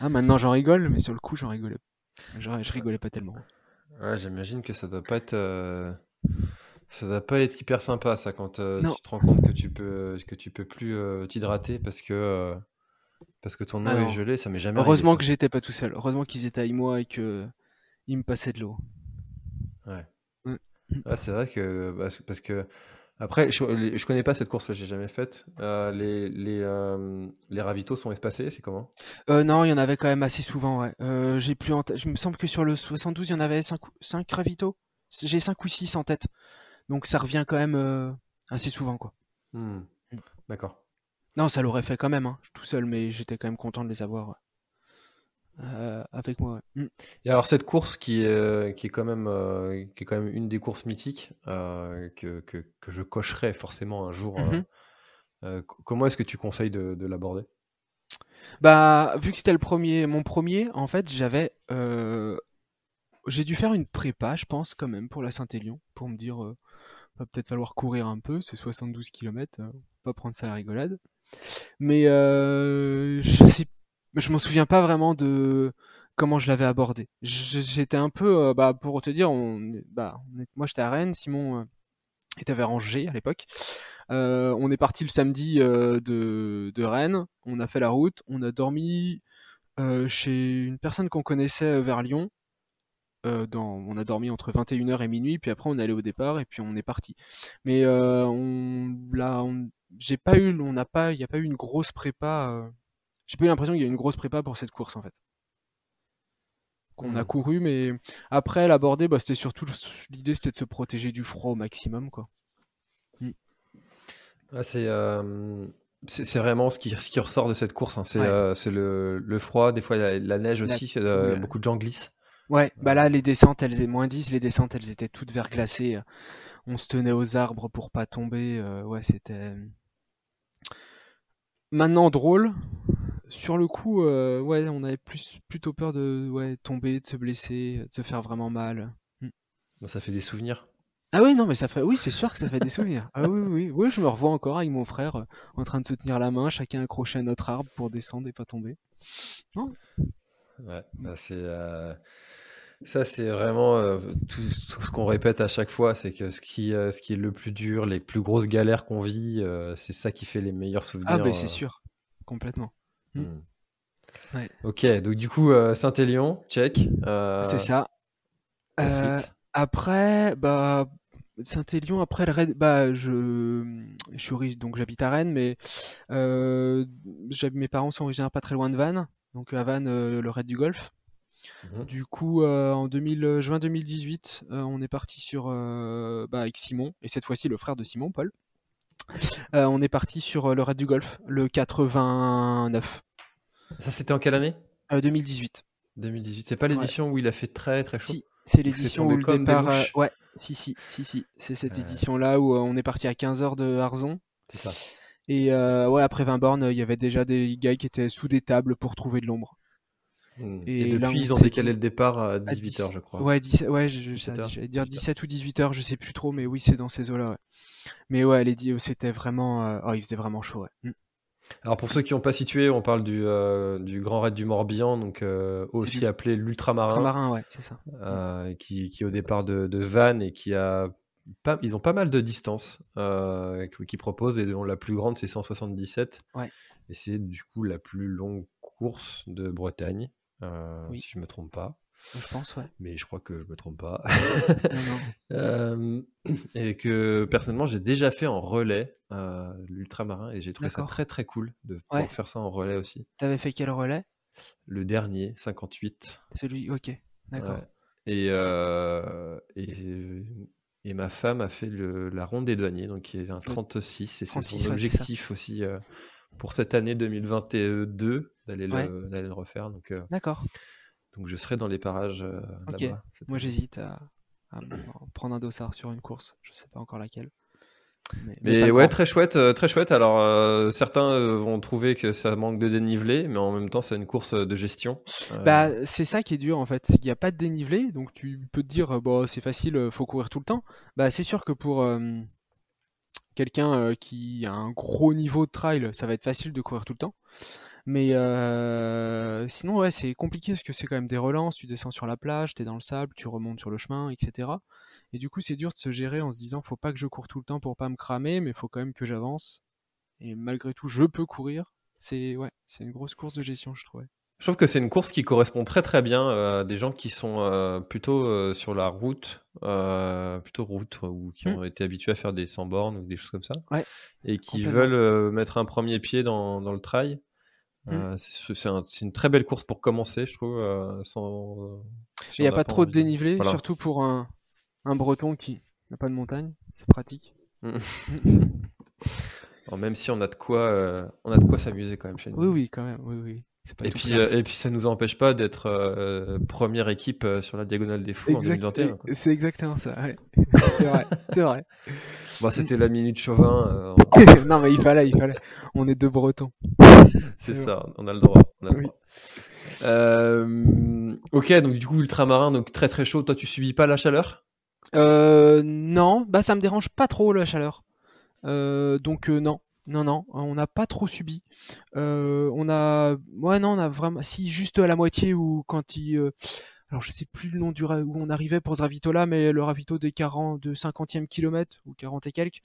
Ah, maintenant, j'en rigole, mais sur le coup, j'en rigolais. Genre, je rigolais pas tellement. Ouais, j'imagine que ça doit pas être euh, ça doit pas être hyper sympa ça quand euh, tu te rends compte que tu peux que tu peux plus euh, t'hydrater parce que euh, parce que ton eau Ah est gelée, ça m'est jamais Heureusement que arrivé, j'étais pas tout seul. Heureusement qu'ils étaient avec moi et que ils me passaient de l'eau. Ouais, c'est vrai que parce, que après je, je connais pas cette course là, j'ai jamais faite. Euh, les les euh, les ravitaux sont espacés, c'est comment? Euh, non, il y en avait quand même assez souvent, ouais. Euh, j'ai plus en. Je me semble que sur le 72, il y en avait 5, 5 ravitaux. J'ai 5 ou 6 en tête. Donc ça revient quand même assez souvent, quoi. Hmm. D'accord. Non, ça l'aurait fait quand même, hein, tout seul, mais j'étais quand même content de les avoir euh, avec moi. ouais. Mm. Et alors cette course qui est, euh, qui est quand même euh, qui est quand même une des courses mythiques euh, que, que, que je cocherai forcément un jour. Mhm. comment est-ce que tu conseilles de, de l'aborder? Bah, vu que c'était le premier, mon premier, en fait, j'avais, j'ai dû faire une prépa, je pense, quand même, pour la Saint-Élion, pour me dire, va peut-être falloir courir un peu, c'est 72 km, pas prendre ça à la rigolade. Mais euh, je sais, je m'en souviens pas vraiment de comment je l'avais abordé. J'étais un peu, euh, bah, pour te dire, on, bah, moi j'étais à Rennes, Simon euh, était vers Angers à l'époque. Euh, on est parti le samedi euh, de, de Rennes, on a fait la route, on a dormi euh, chez une personne qu'on connaissait euh, vers Lyon. Euh, on a dormi entre 21h et minuit, puis après on est allé au départ et puis on est parti. Mais euh, on, là, on, j'ai pas eu, on n'a pas, il n'y a pas eu une grosse prépa. euh, j'ai pas eu l'impression qu'il y a eu une grosse prépa pour cette course en fait. Qu'on a Mhm. couru, mais après l'aborder, bah, c'était surtout l'idée, c'était de se protéger du froid au maximum, quoi. Ah, c'est c'est vraiment ce qui, ce qui ressort de cette course. hein. C'est Ouais. euh, le, le froid, des fois la, la neige La- aussi. euh, ouais. Beaucoup de gens glissent. Ouais, bah là, les descentes, elles étaient moins 10, les descentes, elles étaient toutes verglacées. On se tenait aux arbres pour pas tomber. euh, ouais, c'était. Maintenant, drôle. Sur le coup, euh, ouais, on avait plus, plutôt peur de ouais, tomber, de se blesser, de se faire vraiment mal. Bon, ça fait des souvenirs. Ah oui, non, mais ça fait, oui, c'est sûr que ça fait des souvenirs. Ah oui, oui, oui, oui, je me revois encore avec mon frère en train de se tenir la main, chacun accroché à notre arbre pour descendre et pas tomber. Ouais, bah, c'est euh, ça, c'est vraiment euh, tout, tout ce qu'on répète à chaque fois, c'est que ce qui, euh, ce qui est le plus dur, les plus grosses galères qu'on vit, euh, c'est ça qui fait les meilleurs souvenirs. Ah ben c'est sûr, complètement. Mm. hmm. Ouais. Ok, donc du coup, Saint-Élion, check. C'est ça. après, bah, Saint-Élion, après le raid, bah, je, je suis riche, donc j'habite à Rennes, mais mes parents sont originaires pas très loin de Vannes, donc à Vannes, le raid du Golfe. Mhm. Du coup, euh, en 2000, euh, juin 2018, euh, on est parti sur, bah, avec Simon, et cette fois-ci le frère de Simon, Paul. On est parti sur le raid du Golfe, le 89, Ça, c'était en quelle année? Euh, 2018. 2018. C'est pas l'édition où il a fait très très chaud Si, c'est l'édition où le départ. ouais, si, si, si, si. C'est cette Ouais. édition-là où on est parti à 15h de Harzon. C'est ça. Et euh, ouais, après 20 bornes, il y avait déjà des gars qui étaient sous des tables pour trouver de l'ombre. Hmm. Et depuis, ils ont décalé le départ à À 18h, 10 je crois. Ouais, 17, ouais, je- je- 17 ça- heures, j'allais dire 18 17 ou 18h, je sais plus trop, mais oui, c'est dans ces eaux-là, ouais. Mais ouais, les di- c'était vraiment. euh, Oh, il faisait vraiment chaud, ouais. Mm. Alors pour ceux qui n'ont pas situé, on parle du, euh, du Grand Raid du Morbihan, donc euh, aussi du- appelé l'Ultramarin, Ultramarin, ouais, c'est ça. euh, qui, qui est au départ de, de Vannes et qui a pas, ils ont pas mal de distance euh, qui, qui proposent et dont la plus grande c'est 177 Ouais. et c'est du coup la plus longue course de Bretagne, Oui. si je me trompe pas, Je pense, ouais. mais je crois que je me trompe pas. Non, non. Euh, et que personnellement j'ai déjà fait en relais euh, l'ultramarin et j'ai trouvé ça très très cool de pouvoir Ouais. faire ça en relais aussi. T'avais fait quel relais? Le dernier, 58. Celui, ok, d'accord. Ouais. Et, euh, et, et ma femme a fait le- la ronde des douaniers, donc qui est un 36, et c'est 36, son objectif aussi euh, pour cette année 2022 d'aller le, Ouais. le refaire. Donc, euh, D'accord. donc je serai dans les parages euh, là-bas. Moi, j'hésite à, prendre un dossard sur une course. Je sais pas encore laquelle. Mais, Mais ouais, grand. très chouette, euh, très chouette. Alors euh, certains vont trouver que ça manque de dénivelé, mais en même temps c'est une course de gestion. Euh, Bah, c'est ça qui est dur en fait, c'est qu'il n'y a pas de dénivelé, donc tu peux te dire, bon, c'est facile, faut courir tout le temps. Bah, c'est sûr que pour euh, quelqu'un euh, qui a un gros niveau de trail, ça va être facile de courir tout le temps. Mais euh, sinon, ouais, c'est compliqué parce que c'est quand même des relances, tu descends sur la plage, t'es dans le sable, tu remontes sur le chemin, etc. Et du coup, c'est dur de se gérer en se disant, faut pas que je cours tout le temps pour pas me cramer, mais faut quand même que j'avance. Et malgré tout, je peux courir. C'est ouais, c'est une grosse course de gestion, je trouvais. Je trouve que c'est une course qui correspond très très bien euh, à des gens qui sont euh, plutôt euh, sur la route, euh, plutôt route, ou qui ont été habitués à faire des 100 bornes ou des choses comme ça. Ouais, et qui veulent mettre un premier pied dans, dans le trail. Euh, c'est c'est un- c'est une très belle course pour commencer, je trouve. sans, si Il n'y a pas trop de dénivelé, Voilà. surtout pour un, un breton qui n'a pas de montagne. C'est pratique. Alors, même si on a de quoi, on a de quoi s'amuser quand même chez nous. Oui, oui, quand même. Oui, oui. Pas Et puis, euh, et puis ça nous empêche pas d'être euh, première équipe euh, sur la diagonale des fous en Exact- 2021. quoi. C'est exactement ça. ouais. c'est vrai. C'est vrai. Bon, c'était la minute chauvin, euh, non, mais il fallait, il fallait. On est deux bretons. c'est ça, on a le droit. on a le Oui. droit. Euh, ok, donc du coup ultramarin, donc très très chaud. Toi, tu subis pas la chaleur? Euh, non, bah ça me dérange pas trop la chaleur. Euh, donc euh, non, non, non, on n'a pas trop subi. Euh, on a, ouais, non, on a vraiment, si juste à la moitié ou quand il, euh, alors je sais plus le nom du ra- où on arrivait pour ce ravito là, mais le ravito des 40, de 50e kilomètre ou 40 et quelques,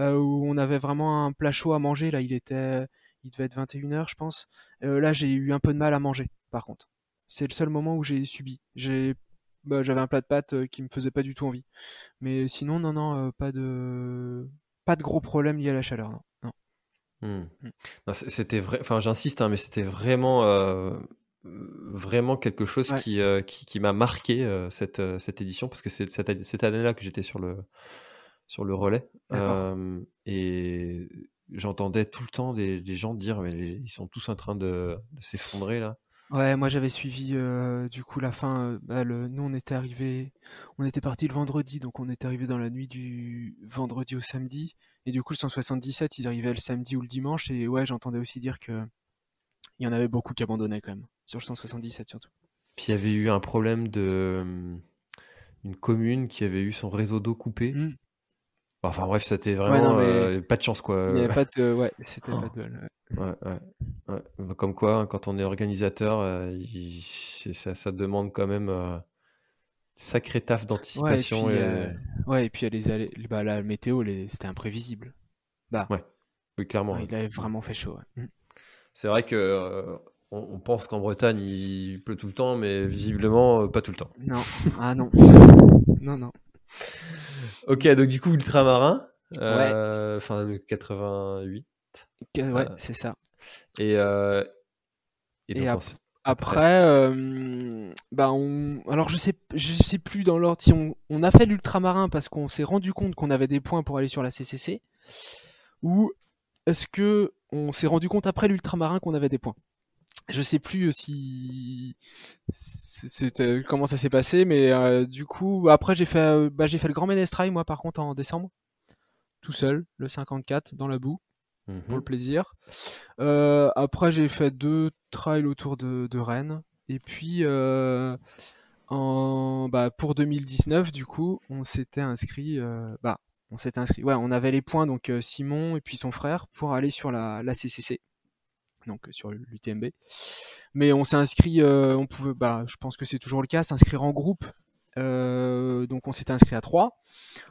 euh, où on avait vraiment un plat chaud à manger. Là, il était, il devait être 21h, je pense. Là, j'ai eu un peu de mal à manger, par contre. C'est le seul moment où j'ai subi. Bah, j'avais un plat de pâtes qui me faisait pas du tout envie. Mais sinon, non, non, pas de pas de gros problèmes liés à la chaleur. Non. Hmm. Mm. C- C'était vrai, enfin j'insiste, hein, mais c'était vraiment, euh, vraiment quelque chose Ouais. qui, euh, qui, qui m'a marqué euh, cette, cette édition parce que c'est cette, cette année-là que j'étais sur le sur le relais. et j'entendais tout le temps des, gens dire mais ils sont tous en train de, s'effondrer là. Ouais, moi j'avais suivi du coup la fin. Bah, nous on était arrivé, on était parti le vendredi, donc on était arrivé dans la nuit du vendredi au samedi. Et du coup le 177, ils arrivaient le samedi ou le dimanche. Et ouais, j'entendais aussi dire que il y en avait beaucoup qui abandonnaient quand même sur le 177 surtout. Puis il y avait eu un problème de une commune qui avait eu son réseau d'eau coupé. Mmh. Enfin bref, c'était vraiment euh, pas de chance quoi. Il pas de, ouais, c'était pas de Ouais, ouais, bah, Comme quoi, hein, quand on est organisateur, euh, ça, ça, demande quand même euh, sacré taf d'anticipation. Ouais, et puis, les bah, la météo, c'était imprévisible. Bah, ouais, oui, clairement. il avait vraiment fait chaud. Mmh. C'est vrai que on, pense qu'en Bretagne il pleut tout le temps, mais visiblement pas tout le temps. Non, ah non, non, non. Ok, donc du coup, ultramarin, euh, le 88. Ouais, euh, c'est ça. Et, euh, et, après, bah on... alors je sais, je sais plus dans l'ordre si on, on, a fait l'ultramarin parce qu'on s'est rendu compte qu'on avait des points pour aller sur la CCC, ou est-ce que on s'est rendu compte après l'ultramarin qu'on avait des points? Je sais plus si comment ça s'est passé, mais euh, du coup après j'ai fait euh, bah, j'ai fait le Grand Ménestrail moi par contre en décembre, tout seul, le 54 dans la boue pour le mhm. plaisir. Euh, après j'ai fait deux trails autour de, Rennes et puis en bah, pour 2019 du coup on s'était inscrit bah on s'était inscrit ouais on avait les points donc Simon et puis son frère pour aller sur la, la CCC donc euh, sur l'UTMB. Mais on s'est inscrit, euh, on pouvait, bah, je pense que c'est toujours le cas, s'inscrire en groupe. Euh, donc on s'est inscrit à 3,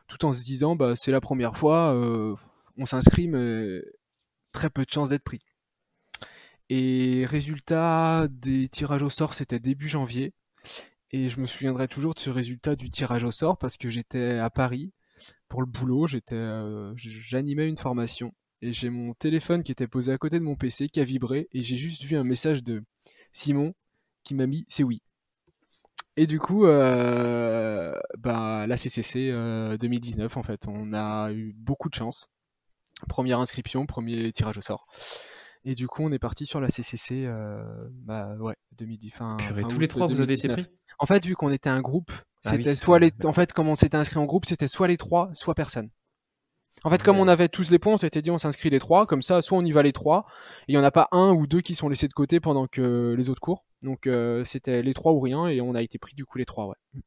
tout en se disant bah, c'est la première fois, on s'inscrit mais très peu de chances d'être pris. Et résultat des tirages au sort, c'était début janvier. Et je me souviendrai toujours de ce résultat du tirage au sort parce que j'étais à Paris pour le boulot, j'étais, j'animais une formation et j'ai mon téléphone qui était posé à côté de mon PC qui a vibré et j'ai juste vu un message de Simon qui m'a mis c'est oui. Et du coup, euh, bah, la CCC 2019 en fait, on a eu beaucoup de chance. Première inscription, premier tirage au sort. Et du coup, on est parti sur la CCC, euh, bah ouais, 2010. Fin, tous les trois, vous avez été pris? En fait, vu qu'on était un groupe, ah c'était soit les, en fait, comme on s'était inscrit en groupe, c'était soit les trois, soit personne. En fait, comme on avait tous les points, on s'était dit on s'inscrit les trois, comme ça, soit on y va les trois, et il n'y en a pas un ou deux qui sont laissés de côté pendant que les autres courent. Donc euh, c'était les trois ou rien, et on a été pris du coup les trois, ouais.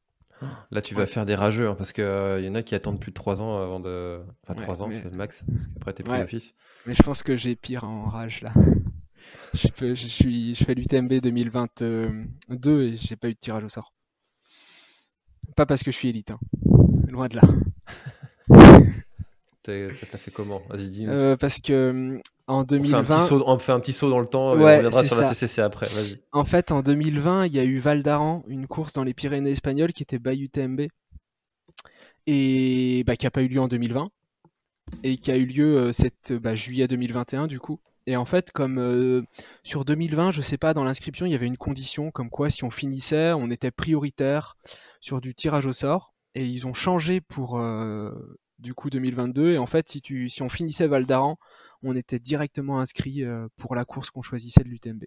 Là, tu vas faire des rageux, hein, parce qu'il euh, y en a qui attendent plus de trois ans avant de. Enfin, trois ans, c'est le max, parce qu'après t'es pris d'office. Mais je pense que j'ai pire en rage là. je, peux, je, suis, je fais l'UTMB 2022 et j'ai pas eu de tirage au sort. Pas parce que je suis élite, hein. loin de là. Ça t'a fait comment? Vas-y, dis euh, parce que en 2020. On fait, un petit saut, on fait un petit saut dans le temps et on reviendra sur la CCC après. Vas-y. En fait, en 2020, il y a eu Val d'Aran, une course dans les Pyrénées espagnoles qui était Bayou TMB et bah, qui n'a pas eu lieu en 2020 et qui a eu lieu euh, cette bah, juillet 2021 du coup. Et en fait, comme euh, sur 2020, je sais pas, dans l'inscription, il y avait une condition comme quoi si on finissait, on était prioritaire sur du tirage au sort. Et ils ont changé pour du coup 2022. Et en fait, si, tu, si on finissait Val d'Aran, on était directement inscrit euh, pour la course qu'on choisissait de l'UTMB.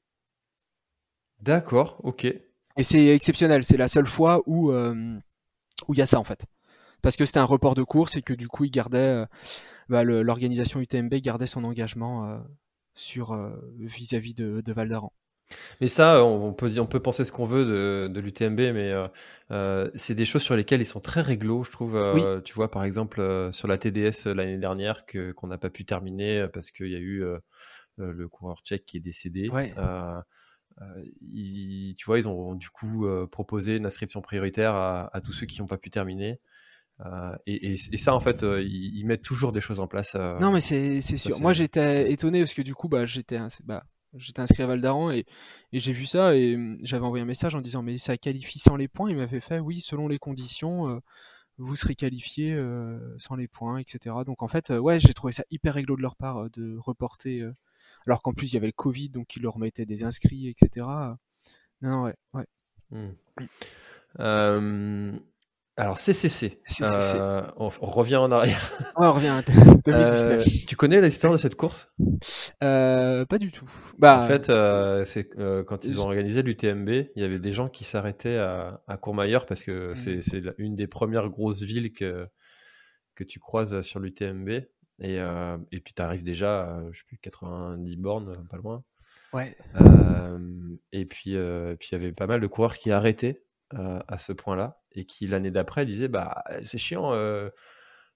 D'accord, ok. Et c'est exceptionnel, c'est la seule fois où euh, où il y a ça en fait. Parce que c'était un report de course et que du coup, il gardait euh, bah, l'organisation UTMB gardait son engagement sur vis-à-vis de, de Val d'Aran. Mais ça, on peut, on peut penser ce qu'on veut de, de l'UTMB, mais euh, euh, c'est des choses sur lesquelles ils sont très réglo, je trouve. Euh, tu vois, par exemple, sur la TDS l'année dernière, que, qu'on n'a pas pu terminer parce qu'il y a eu le coureur tchèque qui est décédé. tu vois, ils ont du coup proposé une inscription prioritaire à, à tous ceux qui n'ont pas pu terminer. Et, et, ça, en fait, ils, mettent toujours des choses en place. non, mais c'est, c'est sûr. Moi, j'étais étonné parce que du coup, bah, j'étais, bah, J'étais inscrit à Val d'Aran et, j'ai vu ça et hum, j'avais envoyé un message en disant mais ça qualifie sans les points. Il m'avait fait oui selon les conditions euh, vous serez qualifié euh, sans les points etc. Donc en fait euh, ouais j'ai trouvé ça hyper réglo de leur part de reporter alors qu'en plus il y avait le Covid donc ils leur mettaient des inscrits etc. Non ouais ouais. Mmh. Alors CCC, CCC. euh, on, on revient en arrière. Ouais, on revient à Euh, 2019. tu connais l'histoire de cette course? Euh, pas du tout. Bah, En fait, c'est quand ils ont organisé l'UTMB, il y avait des gens qui s'arrêtaient à, à Courmayeur parce que c'est Mhm. c'est une des premières grosses villes que, que tu croises sur l'UTMB. Et, et puis tu arrives déjà, à, je sais plus, 90 bornes, pas loin. ouais. Et puis puis il y avait pas mal de coureurs qui arrêtaient euh, à ce point-là et qui l'année d'après disaient bah c'est chiant. euh,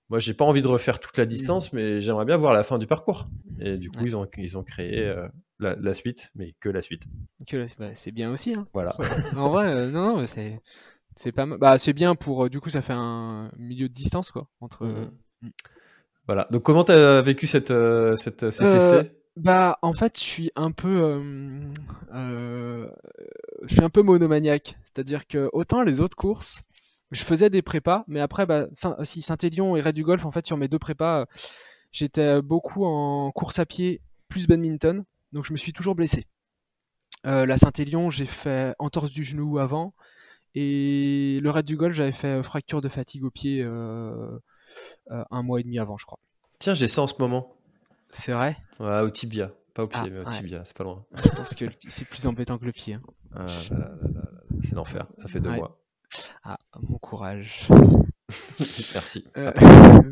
moi, j'ai pas envie de refaire toute la distance, mais j'aimerais bien voir la fin du parcours. Et du coup, ils ont ils ont créé euh, la, la suite, mais que la suite. Que bah, c'est bien aussi. Hein. Voilà. en vrai, euh, non, c'est c'est pas. Bah, c'est bien pour. euh, du coup, ça fait un milieu de distance quoi entre. Mhm. Voilà. Donc, comment tu as vécu cette, euh, cette CCC Euh, Bah, en fait, je suis un peu, euh, euh, je suis un peu monomaniaque. C'est-à-dire que autant les autres courses, je faisais des prépas, mais après, bah, si Saint-Élion et Red du Golf, en fait, sur mes deux prépas, euh, j'étais beaucoup en course à pied plus badminton, donc je me suis toujours blessé. Euh, la Saint-Élion, j'ai fait entorse du genou avant, et le Red du Golf, j'avais fait fracture de fatigue au pied euh, euh, un mois et demi avant, je crois. Tiens, j'ai ça en ce moment. C'est vrai? Ouais, au tibia. Pas au pied, Ah, mais au ouais. tibia, c'est pas loin. Je pense que c'est plus embêtant que le pied. hein. Ah, là, là, là, c'est l'enfer. Ça fait deux Ouais. mois. Ah, mon courage. Merci. Euh,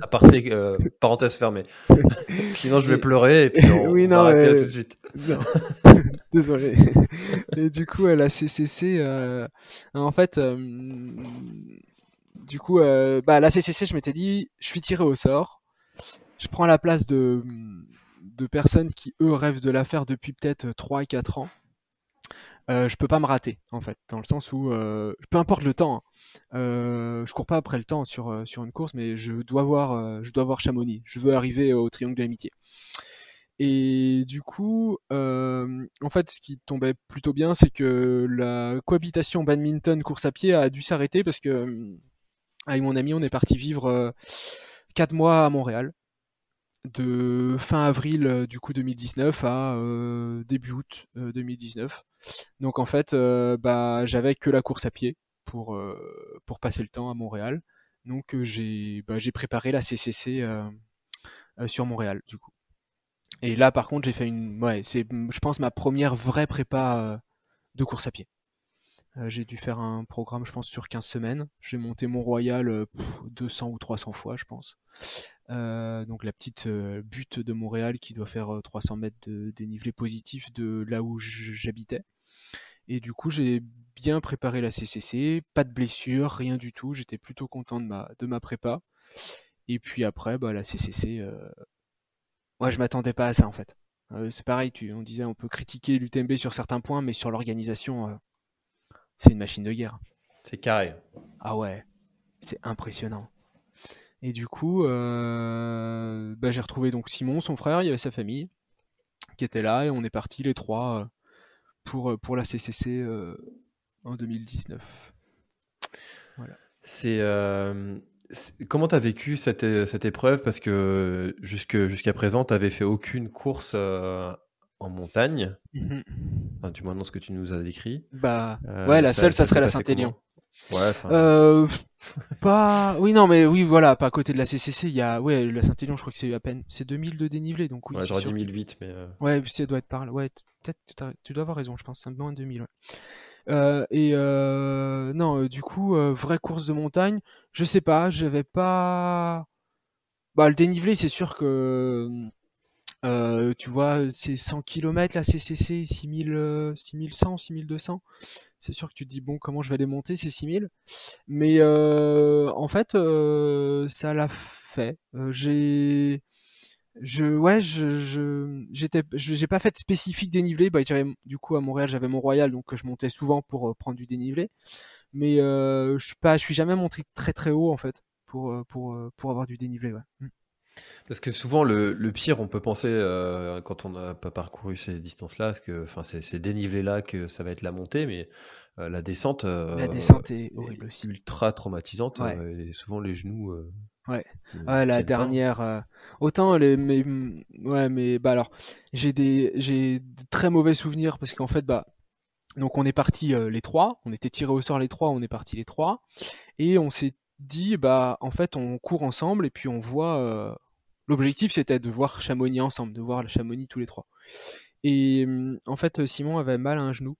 Aparté, euh, parenthèse fermée. Sinon, je vais pleurer et puis on, Oui, on non, va arrêter tout de suite. Désolé. Et du coup, euh, la CCC, euh, en fait, euh, du coup, bah, la CCC, je m'étais dit, je suis tiré au sort. Je prends la place de, de personnes qui, eux, rêvent de la faire depuis peut-être 3 et 4 ans. Euh, je peux pas me rater, en fait, dans le sens où, euh, peu importe le temps, hein. Euh, je cours pas après le temps sur, euh, sur une course, mais je dois voir, euh, je dois voir Chamonix. Je veux arriver au triangle de l'amitié. Et du coup, en fait, ce qui tombait plutôt bien, c'est que la cohabitation badminton-course à pied a dû s'arrêter parce que, euh, avec mon ami, on est parti vivre euh, 4 mois à Montréal, de fin avril euh, du coup 2019 à euh, début août euh, 2019. Donc en fait, euh, bah, j'avais que la course à pied pour, euh, passer le temps à Montréal. Donc euh, j'ai bah, j'ai préparé la CCC euh, euh, sur Montréal du coup. Et là, par contre, j'ai fait une, ouais, c'est, je pense, ma première vraie prépa euh, de course à pied. Euh, j'ai dû faire un programme, je pense, sur 15 semaines. J'ai monté Mont-Royal euh, pff, 200 ou 300 fois, je pense. Euh, donc la petite euh, butte de Montréal qui doit faire euh, 300 mètres de dénivelé positif de là où j'habitais. Et du coup, j'ai bien préparé la CCC, pas de blessure, rien du tout. J'étais plutôt content de ma, de ma prépa. Et puis après, bah, la CCC, euh, Ouais, je m'attendais pas à ça en fait. Euh, c'est pareil, tu, on disait on peut critiquer l'UTMB sur certains points, mais sur l'organisation, euh, c'est une machine de guerre. C'est carré. Ah ouais, c'est impressionnant. Et du coup, euh, bah, j'ai retrouvé donc Simon, son frère, il y avait sa famille qui était là, et on est partis les trois euh, pour, euh, pour la CCC euh, en 2019. C'est euh, c'est- comment t'as vécu cette, cette épreuve? Parce que jusque jusqu'à présent t'avais fait aucune course en montagne, Mhm. enfin, du moins dans ce que tu nous as décrit. Bah, ouais, la seule, ça, serait la Saint-Élion. Ouais. Euh, pas. Oui, non, mais oui, voilà, pas à côté de la CCC, il y a. Ouais, la Saint-Élion, je crois que c'est à peine. C'est 2000 de dénivelé, donc oui. ouais, j'aurais dit que- 1008, mais euh, Ouais, ça doit être par là. Ouais, peut-être, tu dois avoir raison, je pense, c'est moins de 2000. ouais. Euh, et euh, non, euh, du coup, euh, vraie course de montagne, je sais pas, j'avais pas. Bah, le dénivelé, c'est sûr que. Euh, tu vois, c'est 100 km la CCC, 6000, euh, 6100, 6200. C'est sûr que tu te dis, bon, comment je vais les monter, ces 6000 Mais euh, en fait, euh, ça l'a fait. Euh, j'ai. Je, ouais, je, je, j'étais, j'ai pas fait de spécifique dénivelé. Bah, du coup, à Montréal, j'avais Mont-Royal, donc je montais souvent pour euh, prendre du dénivelé. Mais euh, je suis pas, je suis jamais monté très très haut en fait pour euh, pour euh, pour avoir du dénivelé. Ouais. Parce que souvent, le, le pire, on peut penser, euh, quand on n'a pas parcouru ces distances-là, que enfin, c'est ces dénivelés-là que ça va être la montée, mais euh, la descente, euh, La descente est horrible aussi. ultra traumatisante, Ouais. et souvent les genoux. Ouais. la dernière. euh, autant les, mais, ouais, mais bah alors, j'ai des, j'ai de très mauvais souvenirs parce qu'en fait, bah, donc on est parti les trois, on était tirés au sort les trois, on est parti les trois, et on s'est dit, bah, en fait, on court ensemble et puis on voit. euh, L'objectif, c'était de voir Chamonix ensemble, de voir la Chamonix tous les trois. Et hum, en fait, Simon avait mal à un genou.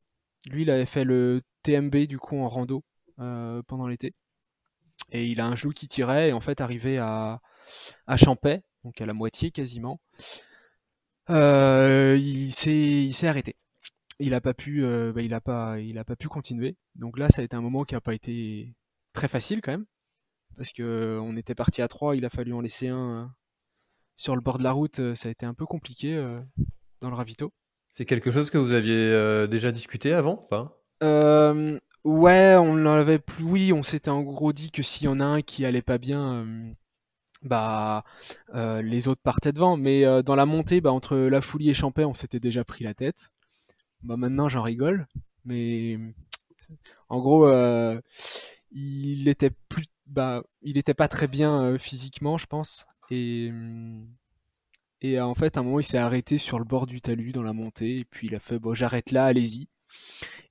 Lui, il avait fait le TMB du coup en rando euh, pendant l'été. Et il a un genou qui tirait et en fait, arrivé à, à donc à la moitié quasiment, euh, il s'est arrêté. Il a pas pu, euh, bah, pas, pas pu continuer. Donc là, ça a été un moment qui a pas été très facile quand même, parce que euh, on était parti à trois, il a fallu en laisser un euh, sur le bord de la route. euh, Ça a été un peu compliqué euh, dans le ravito. C'est quelque chose que vous aviez euh, déjà discuté avant pas? Ouais, on l'avait plus. Oui, on s'était en gros dit que s'il y en a un qui allait pas bien, euh, bah euh, les autres partaient devant. Mais euh, dans la montée, bah entre La Foulie et Champais, on s'était déjà pris la tête. Bah maintenant, j'en rigole. Mais en gros, il était plus, bah, il était pas très bien physiquement, je pense. Et hum, et en fait, à un moment, il s'est arrêté sur le bord du talus dans la montée. Et puis il a fait, bon, j'arrête là, allez-y.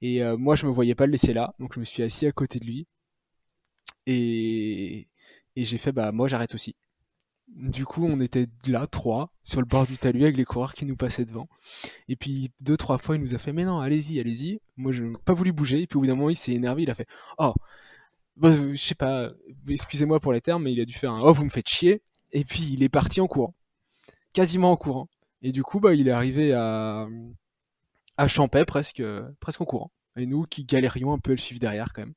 Et euh, moi, je me voyais pas le laisser là, donc je me suis assis à côté de lui. Et, et j'ai fait, bah, moi, j'arrête aussi. Du coup, on était là, trois, sur le bord du talus avec les coureurs qui nous passaient devant. Et puis, deux, trois fois, il nous a fait, mais non, allez-y, allez-y. Moi, je n'ai pas voulu bouger. Et puis, au bout d'un moment, il s'est énervé, il a fait, oh, bah, je sais pas, excusez-moi pour les termes, mais il a dû faire un, oh, vous me faites chier. Et puis, il est parti en courant. Quasiment en courant. Et du coup, bah, il est arrivé à, à presque, presque en courant. Et nous qui galérions un peu le suivre derrière quand même.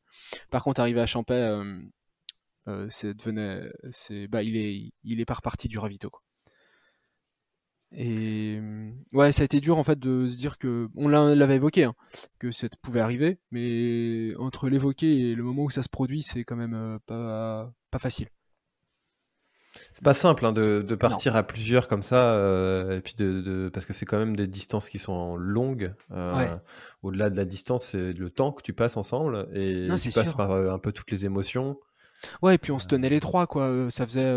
Par contre, arrivé à Champais, euh, euh, c'est devenait, c'est, bah, il est, il est pas reparti du ravito. Quoi. Et ouais, ça a été dur en fait de se dire que, on l'a- l'avait évoqué, hein, que ça pouvait arriver, mais entre l'évoquer et le moment où ça se produit, c'est quand même euh, pas, pas facile. C'est pas simple hein, de, de partir à plusieurs comme ça, euh, et puis de, de- parce que c'est quand même des distances qui sont longues. euh, Ouais. Au-delà de la distance, c'est le temps que tu passes ensemble et Non, tu passes sûr. par euh, un peu toutes les émotions. Ouais, et puis on se tenait les trois, quoi. Ça faisait,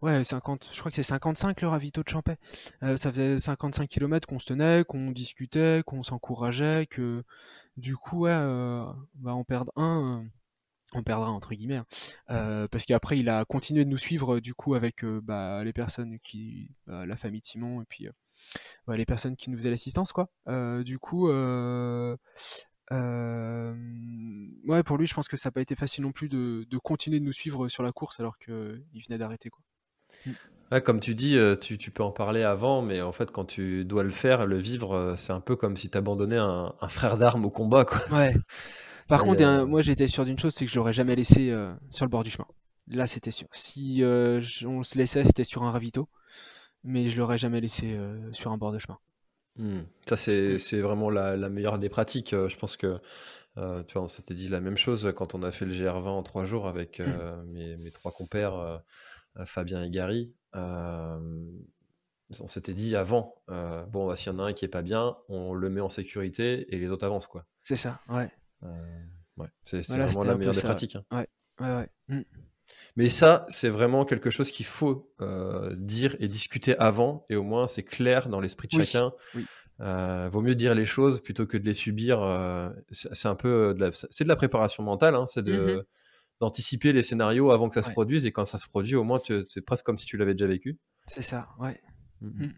ouais, 50, je crois que c'est 55 le ravito de Champais. Ça faisait 55 km qu'on se tenait, qu'on discutait, qu'on s'encourageait, que du coup, ouais, bah, on perd un, on perdra entre guillemets, hein. Euh, parce qu'après il a continué de nous suivre, euh, du coup, avec euh, bah, les personnes qui, bah, la famille de Simon et puis euh, bah, les personnes qui nous faisaient l'assistance, quoi. Du coup, ouais, pour lui, je pense que ça n'a pas été facile non plus de, de continuer de nous suivre sur la course alors qu'il venait d'arrêter. Quoi. Ouais, comme tu dis, tu, tu peux en parler avant, mais en fait, quand tu dois le faire, le vivre, c'est un peu comme si tu abandonnais un, un frère d'armes au combat. Quoi. Ouais. Par contre, euh, moi j'étais sûr d'une chose, c'est que je l'aurais jamais laissé euh, sur le bord du chemin. Là, c'était sûr. Si euh, on se laissait, c'était sur un ravito, mais je l'aurais jamais laissé sur un bord de chemin. Hmm. Ça, c'est vraiment la, la meilleure des pratiques. Je pense que, tu vois, on s'était dit la même chose quand on a fait le GR20 en trois jours avec mes, mes trois compères, Fabien et Gary. On s'était dit avant, euh, bon, bah, s'il y en a un qui est pas bien, on le met en sécurité et les autres avancent, quoi. C'est ça, ouais. Euh, ouais, c'est Voilà, vraiment la meilleure des pratiques. hein. Ouais, ouais. Mm. Mais ça, c'est vraiment quelque chose qu'il faut euh, dire et discuter avant, et au moins c'est clair dans l'esprit de Oui, chacun. oui. Euh, vaut mieux dire les choses plutôt que de les subir. euh, c'est un peu de la, c'est de la préparation mentale, hein, c'est de Mhm. d'anticiper les scénarios avant que ça se produise, et quand ça se produit, au moins c'est presque comme si tu l'avais déjà vécu. C'est ça, ouais. Mm.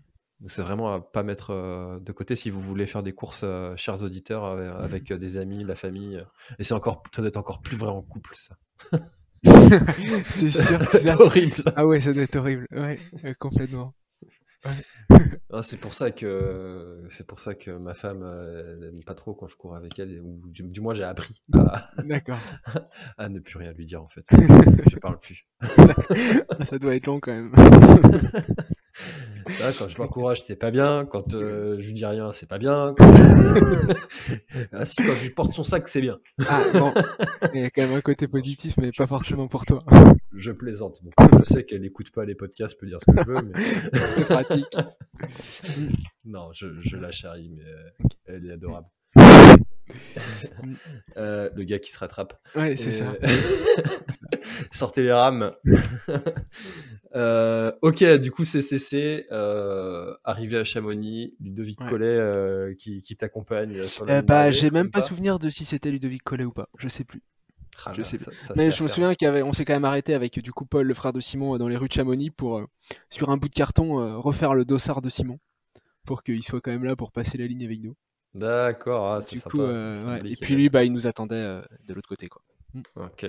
Donc c'est vraiment à pas mettre euh, de côté si vous voulez faire des courses, euh, chers auditeurs, euh, avec des amis, la famille. et c'est encore, ça doit être encore plus vrai en couple, ça. c'est sûr. C'est- horrible. ça. Ah ouais, ça doit être horrible. Ouais, complètement. Ah, c'est pour ça que c'est pour ça que ma femme n'aime pas trop quand je cours avec elle, ou du, du moins j'ai appris à, ne plus rien lui dire en fait. je parle plus. ça doit être long quand même. Là, quand je l'encourage, c'est pas bien. Quand euh, je lui dis rien, c'est pas bien. ah si, quand je lui porte son sac, c'est bien. Ah bon, il y a quand même un côté positif, mais pas forcément pour toi. Je plaisante. Bon, je sais qu'elle n'écoute pas les podcasts, je peux dire ce que je veux, mais Non, je, je la charrie, mais euh, elle est adorable. Euh, le gars qui se rattrape. Ouais, c'est Et- ça. Sortez les rames. Euh, ok, du coup, CCC, euh, arrivé à Chamonix, Ludovic Ouais. Collet qui, qui t'accompagne ligne bah, j'ai même pas souvenir de si c'était Ludovic Collet ou pas. Je sais plus. Ah, Je sais ça- ça, Mais c'est je me souviens qu'on s'est quand même arrêté avec du coup Paul, le frère de Simon, euh, dans les rues de Chamonix pour, euh, sur un bout de carton, euh, refaire le dossard de Simon. Pour qu'il soit quand même là pour passer la ligne avec nous. D'accord, ah, c'est sympa. euh, c'est ouais. Et puis lui, bah, il nous attendait de l'autre côté, quoi. Ok.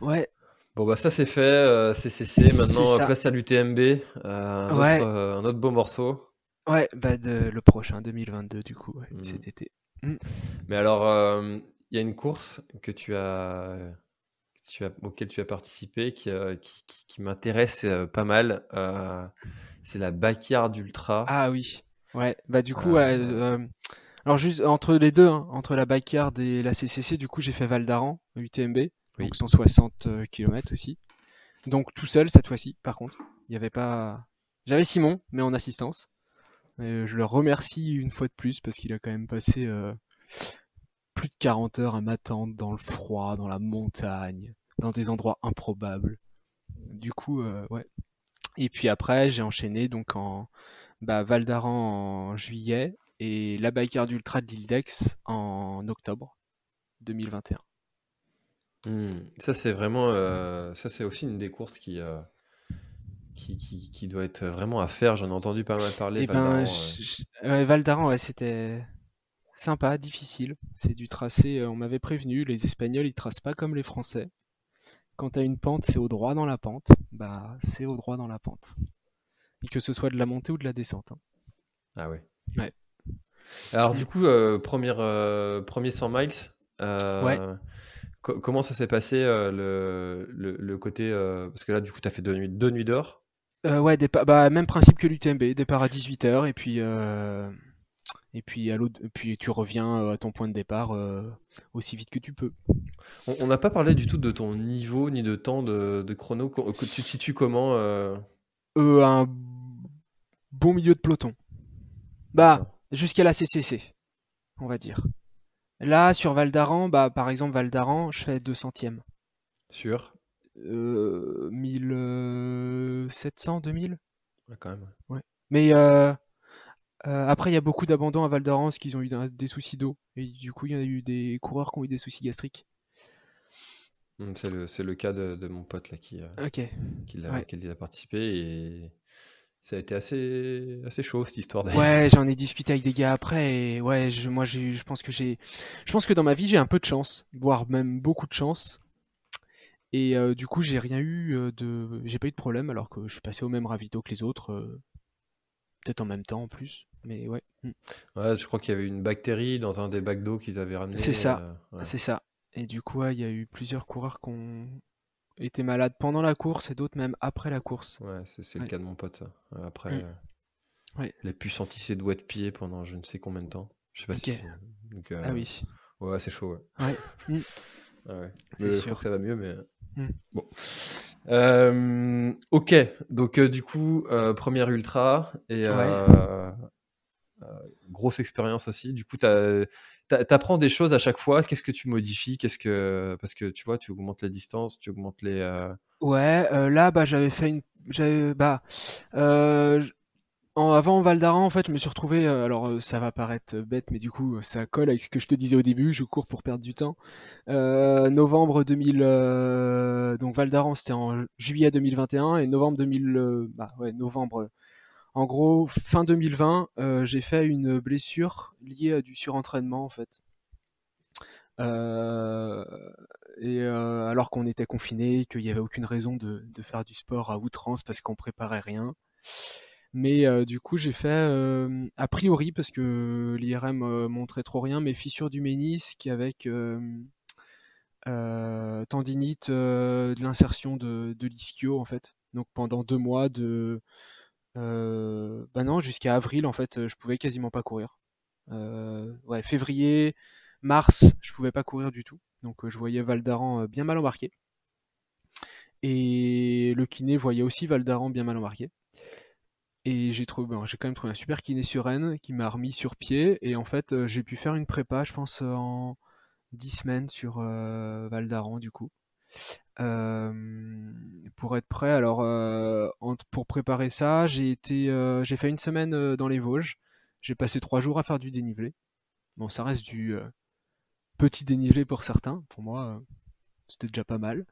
Ouais, Bon bah ça c'est fait, euh, CCC, maintenant C'est place à l'UTMB, un, Ouais. autre, un autre beau morceau. ouais, bah, de, le prochain, 2022, du coup, ouais, Mhm. cet été. Mais alors, y a une course que tu as, que tu as, auquel tu as participé qui, euh, qui, qui- qui m'intéresse euh, pas mal. euh, c'est la Backyard Ultra. Ah oui, ouais, bah, du coup, alors juste entre les deux, hein, entre la backyard et la CCC, du coup, j'ai fait Val d'Aran, UTMB, Oui. donc 160 km aussi. Donc tout seul cette fois-ci, par contre. Il y avait pas. J'avais Simon, mais en assistance. Et je le remercie une fois de plus parce qu'il a quand même passé euh, plus de 40 heures à m'attendre dans le froid, dans la montagne, dans des endroits improbables. Du coup, euh, ouais. Et puis après, j'ai enchaîné donc en bah, Val d'Aran en juillet et la Backyard Ultra de l'île d'Aix en octobre 2021. Hmm, Ça c'est vraiment, euh, ça c'est aussi une des courses qui, euh, qui, qui, qui doit être vraiment à faire. J'en ai entendu pas mal parler. Et Val d'Aran, ben, ouais, Val d'Aran, ouais, c'était sympa, difficile. C'est du tracé, euh, on m'avait prévenu, les Espagnols, ils tracent pas comme les Français. Quand t'as une pente, c'est au droit dans la pente. Bah, c'est au droit dans la pente. Et que ce soit de la montée ou de la descente. hein. Ah ouais. Ouais. Alors Mm. du coup, euh, première, euh, premier 100 miles, euh, Ouais. co- comment ça s'est passé le, le, le côté... parce que là, du coup, tu as fait deux nuits, deux nuits d'or. Ouais, bah, même principe que l'UTMB, départ à 18h et puis et puis à l'autre puis tu reviens euh, à ton point de départ euh, aussi vite que tu peux. On n'a pas parlé du tout de ton niveau ni de temps de, de chrono. Que Tu te situes comment euh, Euh, un bon milieu de peloton. Bah, jusqu'à la CCC, on va dire. Là, sur Val d'Aran, bah, par exemple, Val d'Aran, je fais 2 centièmes. Sur Euh, 1700, 2000 Ouais, quand même. Mais euh, après, il y a beaucoup d'abandons à Val d'Aran parce qu'ils ont eu des soucis d'eau. Et du coup, il y a eu des coureurs qui ont eu des soucis gastriques. C'est le, le cas de, de mon pote là qui, euh, Ok. qui, l'a- Ouais. qui a participé et ça a été assez, assez chaud cette histoire. Ouais, j'en ai discuté avec des gars après et ouais, je, moi je pense que j'ai, je pense que dans ma vie j'ai un peu de chance, voire même beaucoup de chance. Et euh, du coup j'ai rien eu de, j'ai pas eu de problème alors que je suis passé au même ravito que les autres, euh, peut-être en même temps en plus. Mais ouais, mm, Ouais, je crois qu'il y avait une bactérie dans un des bacs d'eau qu'ils avaient ramené. C'est ça. euh, ouais. c'est ça. Et du coup ouais, il y a eu plusieurs coureurs qui ont été malades pendant la course et d'autres même après la course. Ouais, c'est le cas de mon pote. ça. Après, Mm. euh, Ouais. il a pu sentir doigts de pied pendant je ne sais combien de temps. Je sais pas si. Donc, euh, Ah oui. Ouais, c'est chaud. Ouais. Ouais. Mm. Ouais. Je sûr. crois que ça va mieux, mais. Bon. Euh, ok, donc euh, du coup, euh, première ultra et euh, euh, grosse expérience aussi. Du coup, t'apprends des choses à chaque fois. Qu'est-ce que tu modifies? Qu'est-ce que parce que tu vois, tu augmentes la distance, tu augmentes les. euh, Ouais, là, bah, j'avais fait une, j'avais, bah, euh, avant Val d'Aran, en fait, je me suis retrouvé, euh, alors euh, ça va paraître bête, mais du coup, ça colle avec ce que je te disais au début, je cours pour perdre du temps. Euh, novembre 2000, euh, donc Val d'Aran, c'était en juillet 2021, et novembre 2000, euh, bah, ouais, novembre, en gros, fin 2020, euh, j'ai fait une blessure liée à du surentraînement, en fait. Euh, et euh, alors qu'on était confiné, qu'il n'y avait aucune raison de, de faire du sport à outrance parce qu'on préparait rien. Mais euh, du coup, j'ai fait, euh, a priori, parce que l'IRM euh, montrait trop rien, mes fissures du ménisque avec tendinite de l'insertion de, l'ischio, en fait. Donc pendant deux mois de... Bah non, jusqu'à avril, en fait, je pouvais quasiment pas courir. Ouais, février, mars, je pouvais pas courir du tout. Donc je voyais Val d'Aran euh, bien mal embarqué. Et le kiné voyait aussi Val d'Aran bien mal embarqué. Et j'ai trouvé, j'ai quand même trouvé un super kiné sur Rennes qui m'a remis sur pied. Et en fait, euh, j'ai pu faire une prépa, je pense, euh, en 10 semaines sur euh, Val d'Aran, du coup. Pour être prêt, alors pour préparer ça, j'ai été, j'ai fait une semaine dans les Vosges. J'ai passé trois jours à faire du dénivelé. Bon, ça reste du, petit dénivelé pour certains. Pour moi, c'était déjà pas mal.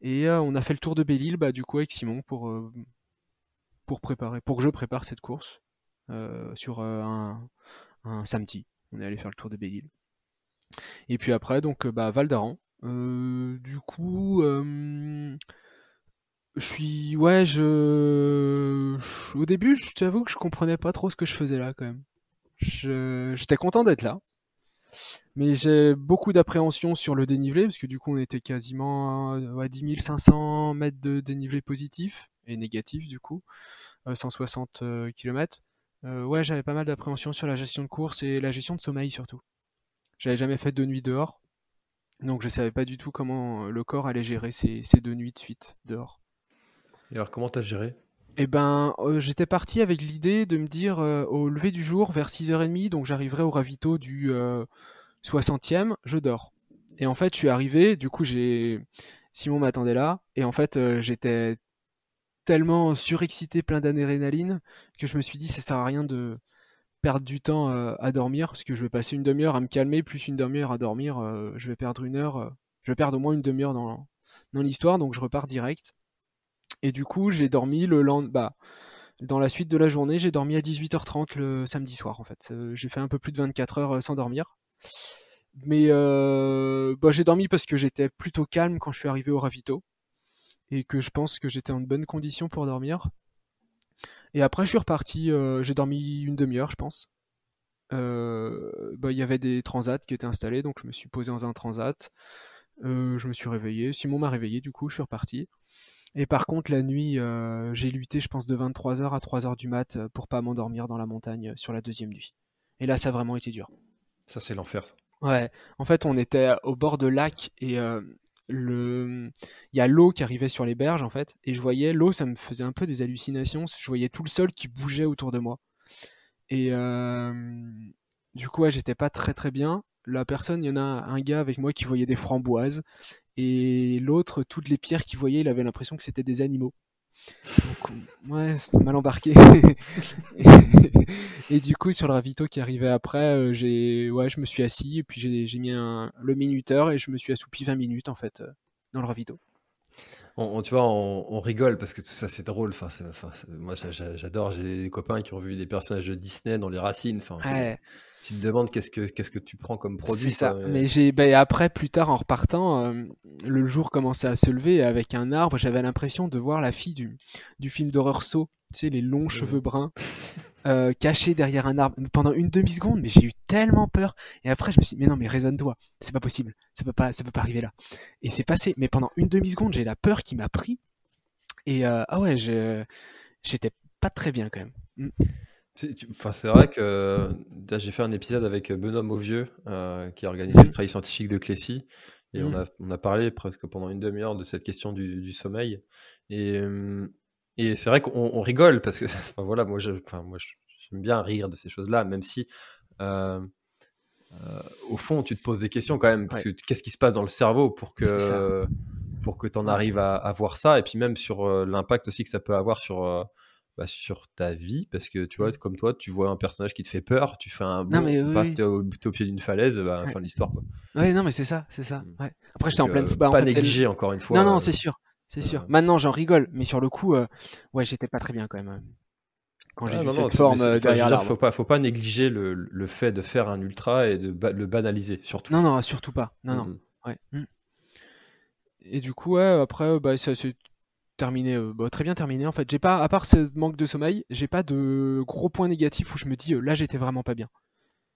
Et on a fait le tour de Belle-Île, bah, du coup, avec Simon pour, pour préparer, pour que je prépare cette course sur un, un samedi. On est allé faire le tour de Belle-Île. Et puis après, donc, bah, Val d'Aran. du coup, je suis. Ouais, je. Au début, je t'avoue que je comprenais pas trop ce que je faisais là quand même. J'étais content d'être là. Mais j'ai beaucoup d'appréhension sur le dénivelé, parce que du coup on était quasiment à 10 500 mètres de dénivelé positif, et négatif du coup, 160 euh, km. Euh, ouais, j'avais pas mal d'appréhension sur la gestion de course et la gestion de sommeil surtout. J'avais jamais fait de nuit dehors, donc je savais pas du tout comment le corps allait gérer ces, ces deux nuits de suite dehors. Et alors, comment t'as géré? Eh ben, euh, j'étais parti avec l'idée de me dire euh, au lever du jour, vers 6h30, donc j'arriverai au ravito du 60e, euh, je dors. Et en fait, je suis arrivé, du coup, j'ai. Simon m'attendait là, et en fait, j'étais tellement surexcité, plein d'adrénaline, que je me suis dit, ça sert à rien de perdre du temps à dormir, parce que je vais passer une demi-heure à me calmer, plus une demi-heure à dormir, je vais perdre une heure, je vais perdre au moins une demi-heure dans, l'histoire, donc je repars direct. Et du coup, j'ai dormi le lendemain. Bah, dans la suite de la journée, j'ai dormi à 18h30 le samedi soir, en fait. Euh, j'ai fait un peu plus de 24 heures euh, sans dormir. Mais euh, bah, j'ai dormi parce que j'étais plutôt calme quand je suis arrivé au ravito. Et que je pense que j'étais en bonne condition pour dormir. Et après, je suis reparti. j'ai dormi une demi-heure, je pense. Bah, il y avait des transats qui étaient installés, donc je me suis posé dans un transat. je me suis réveillé. Simon m'a réveillé, du coup, je suis reparti. Et par contre, la nuit, euh, j'ai lutté, je pense, de 23h à 3h du mat euh, pour pas m'endormir dans la montagne euh, sur la deuxième nuit. Et là, ça a vraiment été dur. Ça, c'est l'enfer, ça. Ouais. En fait, on était au bord de lac et il y a l'eau qui arrivait sur les berges, en fait. Et je voyais l'eau, ça me faisait un peu des hallucinations. Je voyais tout le sol qui bougeait autour de moi. Et du coup, j'étais pas très très bien. La personne, il y en a un gars avec moi qui voyait des framboises et l'autre, toutes les pierres qu'il voyait, il avait l'impression que c'était des animaux. Ouais, c'était mal embarqué. et, du coup, sur le ravito qui arrivait après, euh, j'ai, ouais, je me suis assis et puis j'ai mis le minuteur et je me suis assoupi 20 minutes en fait euh, dans le ravito. On, tu vois, on, rigole parce que ça c'est drôle. Enfin, moi j'adore. J'ai des copains qui ont vu des personnages de Disney dans les racines. Enfin, ouais tu te demandes qu'est-ce que qu'est-ce que tu prends comme produit. C'est ça. Mais j'ai ben, après plus tard en repartant, euh, le jour commençait à se lever avec un arbre. J'avais l'impression de voir la fille du, du film d'horreur saut. Tu sais les longs cheveux bruns. Euh, cachés derrière un arbre pendant une demi seconde mais j'ai eu tellement peur. Et après je me suis dit mais non mais raisonne-toi. C'est pas possible. Ça peut pas ça peut pas arriver là. Et c'est passé. Mais pendant une demi seconde j'ai la peur qui m'a pris. Et euh, ah ouais j'étais pas très bien quand même. Mm. Enfin, c'est vrai que j'ai fait un épisode avec Benoît Mauvieux, euh, qui a organisé le travail scientifique de Clécy, et on, mmh. a, on, a, parlé presque pendant une demi-heure de cette question du, du sommeil. Et, et c'est vrai qu'on rigole parce que, enfin, voilà, moi, enfin, j'aime bien rire de ces choses-là, même si, euh, euh, au fond, tu te poses des questions quand même, parce que qu'est-ce qui se passe dans le cerveau pour que, pour que tu en arrives à, à, voir ça, et puis même sur l'impact aussi que ça peut avoir sur bah, sur ta vie parce que tu vois mmh. comme toi tu vois un personnage qui te fait peur tu fais un bon pas t'es au, pied d'une falaise bah, fin de l'histoire quoi. Ouais non mais c'est ça c'est ça mmh. ouais. après j'étais en pleine euh, bah, pas négligé encore une fois non non euh, c'est sûr c'est sûr. Maintenant j'en rigole mais sur le coup euh, ouais j'étais pas très bien quand même quand j'ai vu cette forme derrière faut pas faut pas négliger le, le, fait de faire un ultra et de le banaliser surtout. Non non surtout pas. Non non. Mmh. ouais. Et du coup ouais après bah ça c'est terminé, euh, bah, très bien terminé en fait. J'ai pas, à part ce manque de sommeil, j'ai pas de gros points négatifs où je me dis euh, là j'étais vraiment pas bien.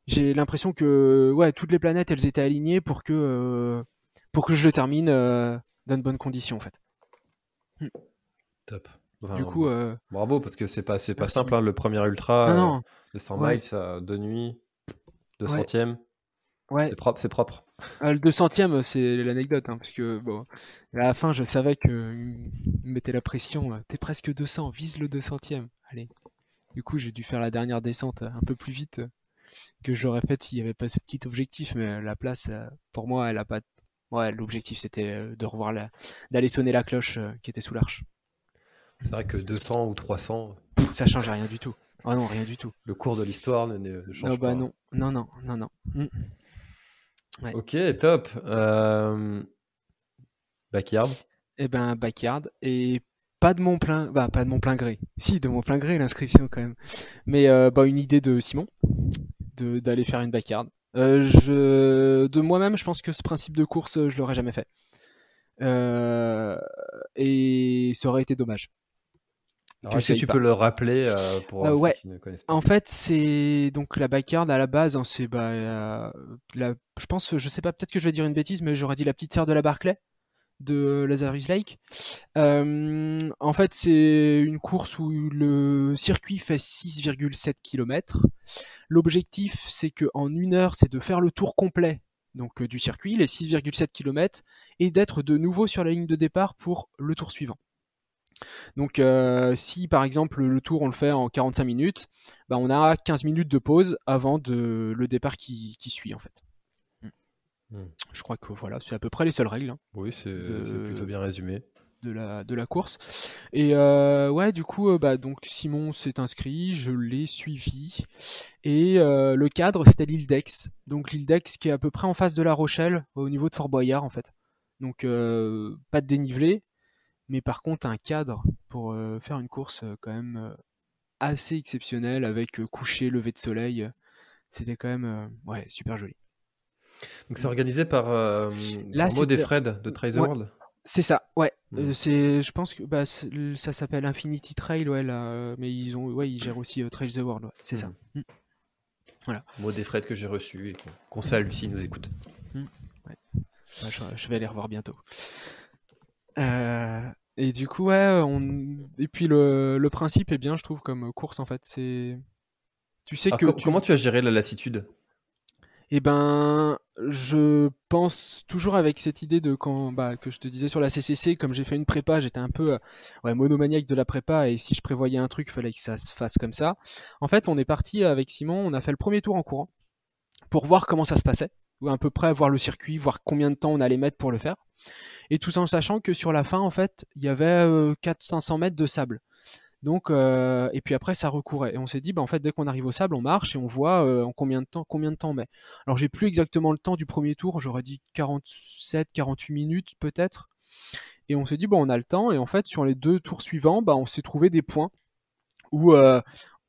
J'ai l'impression que ouais toutes les planètes elles étaient alignées pour que euh, pour que je le termine dans de bonnes conditions en fait. Top. du coup, bravo parce que c'est pas c'est pas simple hein, le premier ultra de 100 miles de nuit, de centième. Ouais. C'est propre, c'est propre. Ah, le 200ème, c'est l'anecdote, hein, parce que bon, à la fin, je savais que me mettait la pression. T'es presque 200, vise le 200ème. Allez. Du coup, j'ai dû faire la dernière descente un peu plus vite que j'aurais fait s'il n'y avait pas ce petit objectif, mais la place, pour moi, elle a pas. Ouais, l'objectif c'était euh, de revoir la, d'aller sonner la cloche euh, qui était sous l'arche. C'est vrai que 200 ou 300, ça change rien du tout. Ah non, rien du tout. Le cours de l'histoire ne, change bah pas. non, non, non, non, non. Ouais. Ok, top. Euh... Backyard. Eh ben, backyard. Et pas de mon plein, bah, pas de mon plein gré. Si, de mon plein gré, l'inscription quand même. Mais euh, bah, une idée de Simon, de d'aller faire une backyard. Euh, je, de moi-même, je pense que ce principe de course, je l'aurais jamais fait. Euh, et ça aurait été dommage. Alors, est-ce que tu pas. peux le rappeler euh, pour Euh, ceux ouais. qui ne connaissent pas En fait, c'est donc la backyard à la base, hein, c'est bah, euh, la- je pense, je sais pas, peut-être que je vais dire une bêtise, mais j'aurais dit la petite sœur de la Barclay de Lazarus Lake. Euh, en fait, c'est une course où le circuit fait 6,7 km. L'objectif, c'est que en une heure, c'est de faire le tour complet donc euh, du circuit, les 6,7 km, et d'être de nouveau sur la ligne de départ pour le tour suivant. Donc euh, si par exemple le tour on le fait en 45 minutes, bah, on a 15 minutes de pause avant de, le départ qui, qui suit en fait. Hmm. Je crois que voilà, c'est à peu près les seules règles hein, Oui, c'est de- plutôt bien résumé. de, la, de la course. Et euh, ouais, du coup, euh, bah, donc Simon s'est inscrit, je l'ai suivi. Et euh, le cadre, c'était l'île d'Aix. Donc l'île d'Aix qui est à peu près en face de La Rochelle, au niveau de Fort Boyard en fait. Donc pas de dénivelé, mais par contre un cadre pour faire une course quand même assez exceptionnel avec coucher, lever de soleil. C'était quand même ouais, super joli. Donc c'est organisé par, euh, Là, par Maud et c'était- Fred de Try the Ouais. World. C'est ça, ouais. Mm. Euh, c'est, je pense que bah, ça s'appelle Infinity Trail, ouais, là, euh, mais ils ont, ouais, ils gèrent aussi euh, Trail the World, ouais, c'est ça. Mm. Mm. Maud et Fred que j'ai reçu et qu'on salue s'ils nous écoutent. Ouais, je, je vais aller revoir bientôt. Euh, et du coup, ouais, on... et puis le, le principe est bien, je trouve, comme course en fait. C'est, tu sais Alors, que com- tu- Comment tu as géré la lassitude? Eh ben, je pense toujours avec cette idée de quand, bah, que je te disais sur la CCC, comme j'ai fait une prépa, j'étais un peu, euh, ouais, monomaniaque de la prépa, et si je prévoyais un truc, il fallait que ça se fasse comme ça. En fait, on est parti avec Simon, on a fait le premier tour en courant, pour voir comment ça se passait, ou à peu près voir le circuit, voir combien de temps on allait mettre pour le faire. Et tout en sachant que sur la fin, en fait, il y avait euh, 400-500 mètres de sable. Donc, euh, et puis après, ça recourait. Et on s'est dit, bah, en fait, dès qu'on arrive au sable, on marche et on voit euh, en combien de temps, combien de temps on met. Alors, j'ai plus exactement le temps du premier tour. J'aurais dit 47, 48 minutes peut-être. Et on s'est dit, bon, on a le temps. Et en fait, sur les deux tours suivants, bah, on s'est trouvé des points où euh,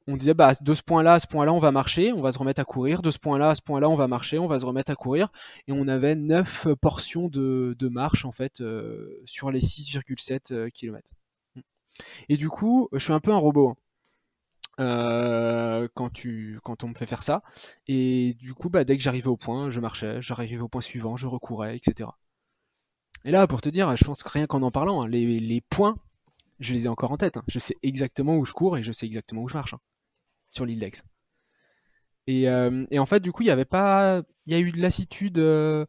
on disait, bah, de ce point-là à ce point-là, on va marcher, on va se remettre à courir. De ce point-là à ce point-là, on va marcher, on va se remettre à courir. Et on avait neuf portions de, de marche, en fait, euh, sur les 6,7 km. Et du coup, je suis un peu un robot. hein. Euh, quand, tu, quand on me fait faire ça. Et du coup, bah, dès que j'arrivais au point, je marchais, j'arrivais au point suivant, je recourais, etc. Et là, pour te dire, je pense que rien qu'en en parlant, hein, les, points, je les ai encore en tête. hein. Je sais exactement où je cours et je sais exactement où je marche sur l'île d'Aix. Et, euh, et en fait, du coup, il y avait pas, il y a eu de lassitude euh,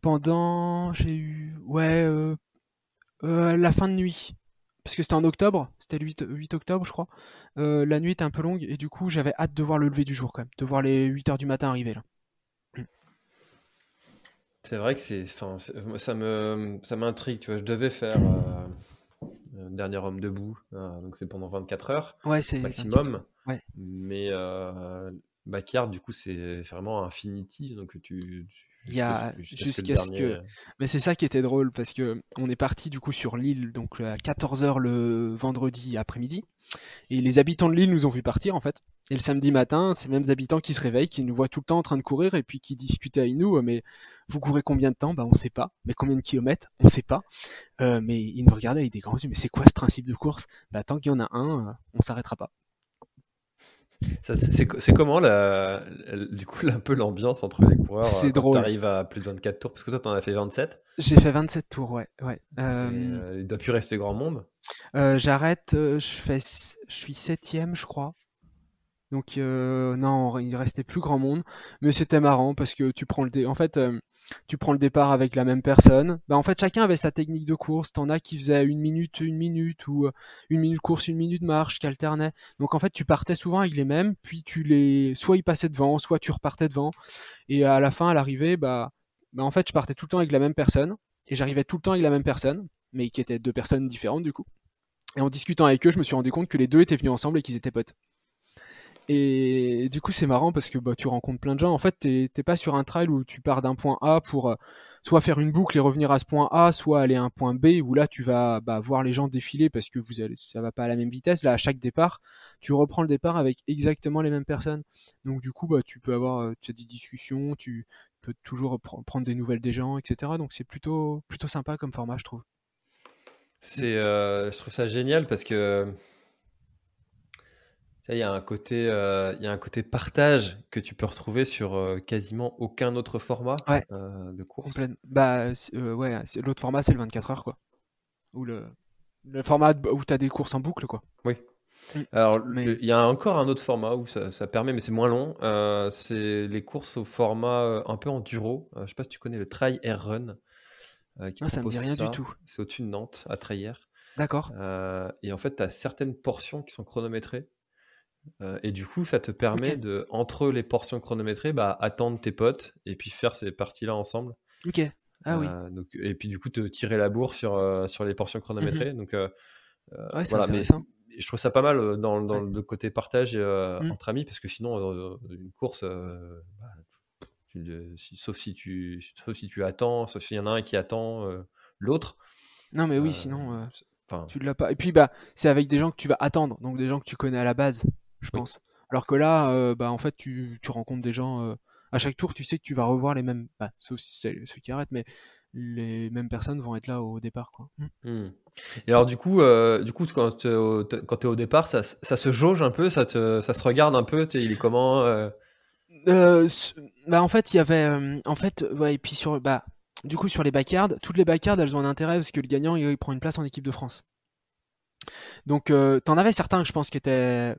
pendant, j'ai eu, ouais, la fin de nuit. Parce que c'était en octobre, c'était le 8, 8 octobre, je crois. Euh, la nuit était un peu longue et du coup, j'avais hâte de voir le lever du jour quand même, de voir les 8 heures du matin arriver là. C'est vrai que c'est, enfin, ça me, ça m'intrigue. Tu vois, je devais faire euh, euh, Dernier homme debout, euh, donc c'est pendant 24 heures Ouais, c'est maximum. Ouais. Mais Backyard, du coup, c'est vraiment Infinity, donc tu. tu- Il y a- jusqu'à ce dernier- que- Mais c'est ça qui était drôle parce que on est parti du coup sur l'île donc à 14h le vendredi après-midi et les habitants de l'île nous ont vu partir en fait. Et le samedi matin, ces mêmes habitants qui se réveillent, qui nous voient tout le temps en train de courir et puis qui discutaient avec nous, euh, mais vous courez combien de temps? Bah on sait pas. Mais combien de kilomètres? On sait pas. Euh, mais ils nous regardaient avec des grands yeux. Mais c'est quoi ce principe de course? Bah tant qu'il y en a un, euh, on s'arrêtera pas. C'est, comment la, la- du coup un peu l'ambiance entre les coureurs C'est euh, drôle. t'arrives à plus de 24 tours? Parce que toi t'en as fait 27 J'ai fait 27 tours, ouais, ouais. et, Euh, euh, il doit plus rester grand monde Euh, J'arrête, je fais, je suis septième, je crois. Donc euh, non, il restait plus grand monde, mais c'était marrant parce que tu prends le dé... en fait, euh, tu prends le départ avec la même personne. Bah en fait, chacun avait sa technique de course. T'en as qui faisaient une minute, une minute ou euh, une minute course, une minute marche, qui alternaient. Donc en fait, tu partais souvent avec les mêmes, puis tu les, soit ils passaient devant, soit tu repartais devant. Et à la fin, à l'arrivée, bah, bah en fait, je partais tout le temps avec la même personne et j'arrivais tout le temps avec la même personne, mais qui étaient deux personnes différentes du coup. Et en discutant avec eux, je me suis rendu compte que les deux étaient venus ensemble et qu'ils étaient potes. Et du coup, c'est marrant parce que bah, tu rencontres plein de gens. En fait, t'es pas sur un trail où tu pars d'un point A pour euh, soit faire une boucle et revenir à ce point A, soit aller à un point B où là, tu vas bah, voir les gens défiler parce que vous allez, ça va pas à la même vitesse. Là, à chaque départ, tu reprends le départ avec exactement les mêmes personnes. Donc du coup, bah, tu peux avoir euh, des discussions, tu peux toujours prendre des nouvelles des gens, etc. Donc c'est plutôt, plutôt sympa comme format, je trouve. Euh, je trouve ça génial parce que il y a un côté, euh, y a un côté partage que tu peux retrouver sur euh, quasiment aucun autre format de course. Bah ouais, l'autre format c'est le 24 heures quoi. Ou le, le format où tu as des courses en boucle quoi. Oui. Alors, il y a encore un autre format où ça, ça permet, mais c'est moins long. c'est les courses au format un peu enduro. je sais pas si tu connais le Try Air Run. Euh, ah, ça me dit rien du tout. C'est au-dessus de Nantes, à Treyer. D'accord. Euh, et en fait, tu as certaines portions qui sont chronométrées. Euh, et du coup, ça te permet de, entre les portions chronométrées, bah, attendre tes potes et puis faire ces parties-là ensemble. Ok. Ah oui. Donc, et puis du coup, te tirer la bourre sur, sur les portions chronométrées. Donc, ouais, voilà, mais je trouve ça pas mal dans, dans le côté partage mmh. entre amis parce que sinon, une course, bah, sauf, si tu, sauf si tu attends, sauf s'il y en a un qui attend euh, l'autre. Non, mais oui, euh, sinon, euh, tu l'as pas. Et puis, bah, c'est avec des gens que tu vas attendre, donc des gens que tu connais à la base, je pense. Alors que là, bah, en fait, tu, tu rencontres des gens. à chaque tour, tu sais que tu vas revoir les mêmes. Bah, sauf ceux qui arrêtent, mais les mêmes personnes vont être là au départ. Quoi. Mmh. Mmh. Et alors, du coup, du coup quand tu es, au départ, ça, ça, se jauge un peu, ça, te, ça se regarde un peu, il est comment euh, bah en fait il y avait euh, en fait ouais et puis sur bah du coup sur les backyards toutes les backyards elles ont un intérêt parce que le gagnant il, prend une place en équipe de France donc euh, t'en avais certains je pense qui étaient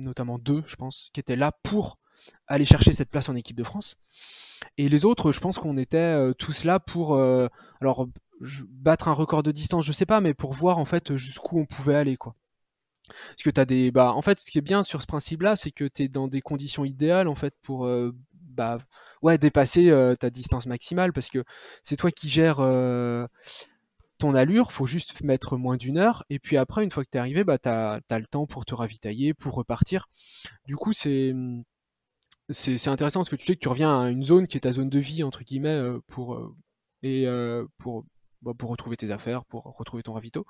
notamment deux je pense qui étaient là pour aller chercher cette place en équipe de France et les autres je pense qu'on était tous là pour alors battre un record de distance je sais pas mais pour voir en fait jusqu'où on pouvait aller quoi parce que tu as des. Bah, en fait, ce qui est bien sur ce principe-là, c'est que tu es dans des conditions idéales en fait pour euh, bah, dépasser euh, ta distance maximale parce que c'est toi qui gères euh, ton allure, faut juste mettre moins d'une heure. Et puis après, une fois que tu es arrivé, bah, tu as, le temps pour te ravitailler, pour repartir. Du coup, c'est. C'est intéressant parce que tu sais que tu reviens à une zone qui est ta zone de vie, entre guillemets, pour, et pour bah, pour retrouver tes affaires, pour retrouver ton ravito.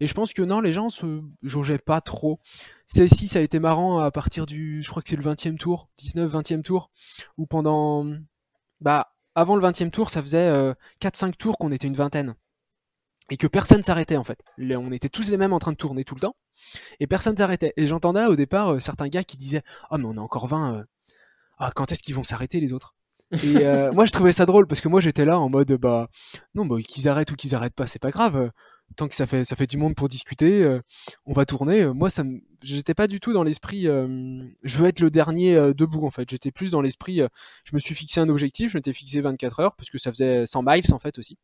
Et je pense que non, les gens se jaugeaient pas trop. Celle-ci, ça a été marrant à partir du, je crois que c'est le 20e tour, 19, 20e tour, où pendant, bah, avant le 20e tour, ça faisait 4-5 euh, tours qu'on était une vingtaine. Et que personne s'arrêtait en fait. On était tous les mêmes en train de tourner tout le temps. Et personne s'arrêtait. Et j'entendais au départ euh, certains gars qui disaient Ah, oh, mais on a encore 20. Euh. Ah, quand est-ce qu'ils vont s'arrêter les autres? Et euh, moi, je trouvais ça drôle parce que moi, j'étais là en mode, bah, non, bah, qu'ils arrêtent ou qu'ils arrêtent pas, c'est pas grave. Tant que ça fait, ça fait du monde pour discuter, euh, on va tourner. Moi, ça j'étais pas du tout dans l'esprit, euh, je veux être le dernier debout, en fait. J'étais plus dans l'esprit, je me suis fixé un objectif, je m'étais fixé 24 heures parce que ça faisait 100 miles, en fait, aussi.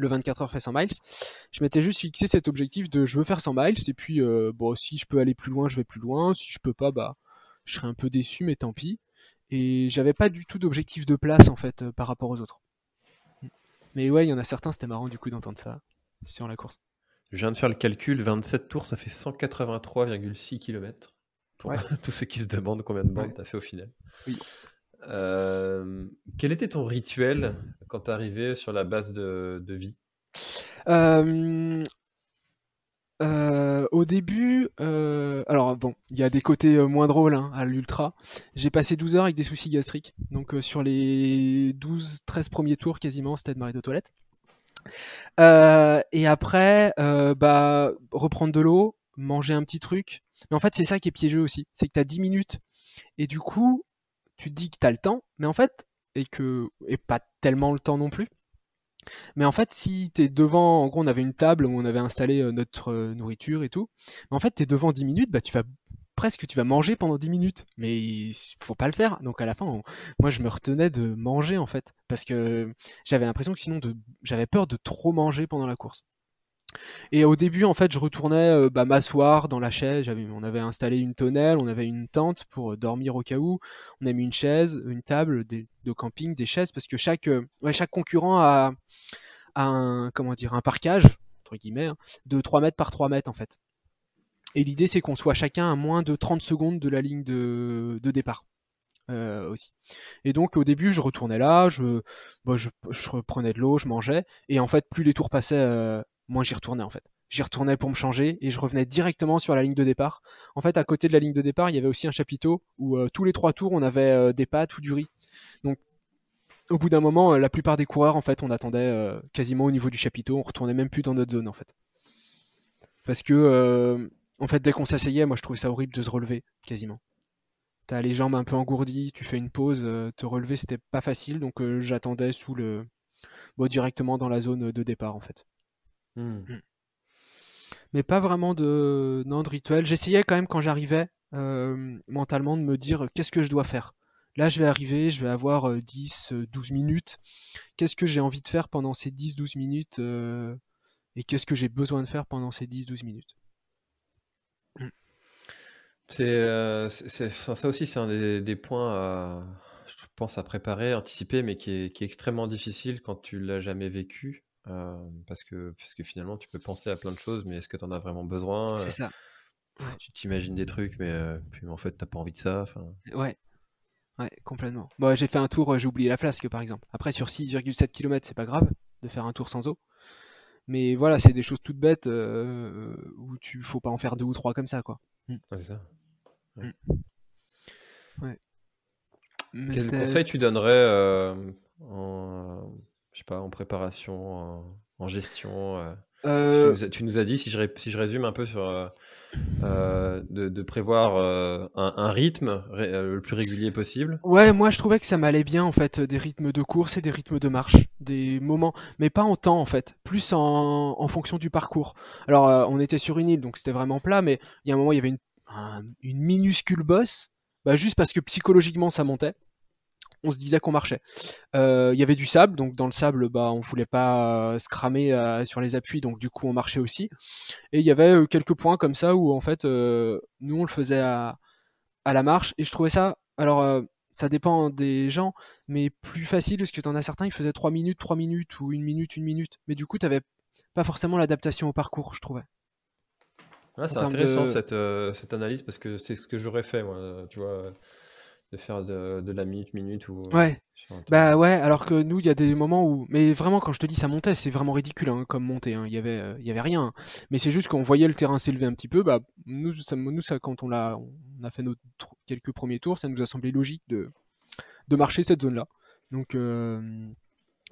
Le 24 heures fait 100 miles. Je m'étais juste fixé cet objectif de je veux faire 100 miles et puis, bon, si je peux aller plus loin, je vais plus loin. Si je peux pas, bah, je serai un peu déçu, mais tant pis et j'avais pas du tout d'objectif de place en fait euh, par rapport aux autres. Mais ouais, il y en a certains, c'était marrant du coup d'entendre ça sur la course. Je viens de faire le calcul, 27 tours, ça fait 183,6 km. Pour tous ceux qui se demandent combien de bandes tu as fait au final. Oui. Euh, quel était ton rituel quand tu sur la base de, de vie? Euh, euh, au début, euh, alors bon, il y a des côtés euh, moins drôles hein, à l'ultra. J'ai passé 12 heures avec des soucis gastriques. Donc sur les 12-13 premiers tours quasiment, c'était de m'arrêter aux toilettes. et après, bah, reprendre de l'eau, manger un petit truc. Mais en fait, c'est ça qui est piégeux aussi. C'est que tu as 10 minutes. Et du coup, tu te dis que tu as le temps. Mais en fait, et que, et pas tellement le temps non plus. Mais en fait, si t'es devant, en gros, on avait une table où on avait installé euh, notre euh, nourriture et tout. Mais en fait, t'es devant 10 minutes, bah tu vas presque tu vas manger pendant 10 minutes. Mais il faut pas le faire. Donc à la fin, moi je me retenais de manger en fait. Parce que j'avais l'impression que sinon j'avais peur de trop manger pendant la course. Et au début, en fait, je retournais euh, bah, m'asseoir dans la chaise. on avait installé une tonnelle, on avait une tente pour euh, dormir au cas où. On a mis une chaise, une table de camping, des chaises, parce que chaque, euh, chaque concurrent a, un, comment dire, un parcage, entre guillemets, hein, de 3 mètres par 3 mètres, en fait. Et l'idée, c'est qu'on soit chacun à moins de 30 secondes de la ligne de, de départ. Aussi. Et donc au début, je retournais là, je, bah, je, reprenais de l'eau, je mangeais, et en fait, plus les tours passaient, moins j'y retournais en fait. J'y retournais pour me changer et je revenais directement sur la ligne de départ. En fait, à côté de la ligne de départ, il y avait aussi un chapiteau où euh, tous les trois tours, on avait euh, des pâtes ou du riz. Donc, au bout d'un moment, euh, la plupart des coureurs, en fait, on attendait quasiment au niveau du chapiteau. On retournait même plus dans notre zone, en fait. Parce que, en fait, dès qu'on s'asseyait, moi, je trouvais ça horrible de se relever, quasiment. T'as les jambes un peu engourdies, tu fais une pause, te relever, c'était pas facile, donc j'attendais sous le, bon, directement dans la zone de départ, en fait. Hmm. Mm. Mais pas vraiment de, non, de rituel. J'essayais quand même quand j'arrivais euh, mentalement de me dire qu'est-ce que je dois faire? Là, je vais arriver, je vais avoir 10, euh, 12 euh, minutes. Qu'est-ce que j'ai envie de faire pendant ces 10, 12 minutes euh, et qu'est-ce que j'ai besoin de faire pendant ces 10, 12 minutes? Mm. C'est, euh, ça aussi, c'est un des, des points, à, je pense, à préparer, anticiper, mais qui est, qui est extrêmement difficile quand tu l'as jamais vécu. Euh, parce, que, parce que finalement, tu peux penser à plein de choses, mais est-ce que tu en as vraiment besoin C'est ça. Tu t'imagines des trucs, mais euh, puis en fait, t'as pas envie de ça. Ouais. Ouais, complètement. Bon, j'ai fait un tour, j'ai oublié la flasque par exemple. Après, sur 6,7 km, c'est pas grave de faire un tour sans eau. Mais voilà, c'est des choses toutes bêtes euh, où tu faut pas en faire deux ou trois comme ça, quoi. Mm. c'est ça. Ouais. ouais. Quel conseil tu donnerais en sais pas, en préparation, en, gestion euh, euh... tu, nous as, dit, si je, si je résume un peu sur euh, de, de, prévoir euh, un, un, rythme le plus régulier possible. Ouais, moi je trouvais que ça m'allait bien en fait, des rythmes de course et des rythmes de marche, des moments, mais pas en temps en fait, plus en, en fonction du parcours. Alors on était sur une île, donc c'était vraiment plat, mais il y a un moment il y avait une, un, une minuscule bosse, bah, juste parce que psychologiquement ça montait on se disait qu'on marchait. Euh, il y avait du sable, donc dans le sable, bah, on voulait pas se cramer euh, sur les appuis, donc du coup on marchait aussi. Et il y avait euh, quelques points comme ça où en fait nous on le faisait à, à, la marche, et je trouvais ça, alors ça dépend des gens, mais plus facile parce que t'en as certains ils faisaient 3 minutes, 3 minutes ou 1 minute, 1 minute, mais du coup t'avais pas forcément l'adaptation au parcours, je trouvais. c'est intéressant cette, cette analyse parce que c'est ce que j'aurais fait moi, tu vois de faire de, de, la minute minute ou ouais. bah ouais alors que nous il y a des moments où mais vraiment quand je te dis ça montait c'est vraiment ridicule hein, comme monter hein. il y avait euh, il y avait rien. Mais c'est juste qu'on voyait le terrain s'élever un petit peu. Bah nous ça nous ça quand on l'a on a fait nos quelques premiers tours ça nous a semblé logique de de marcher cette zone là donc euh,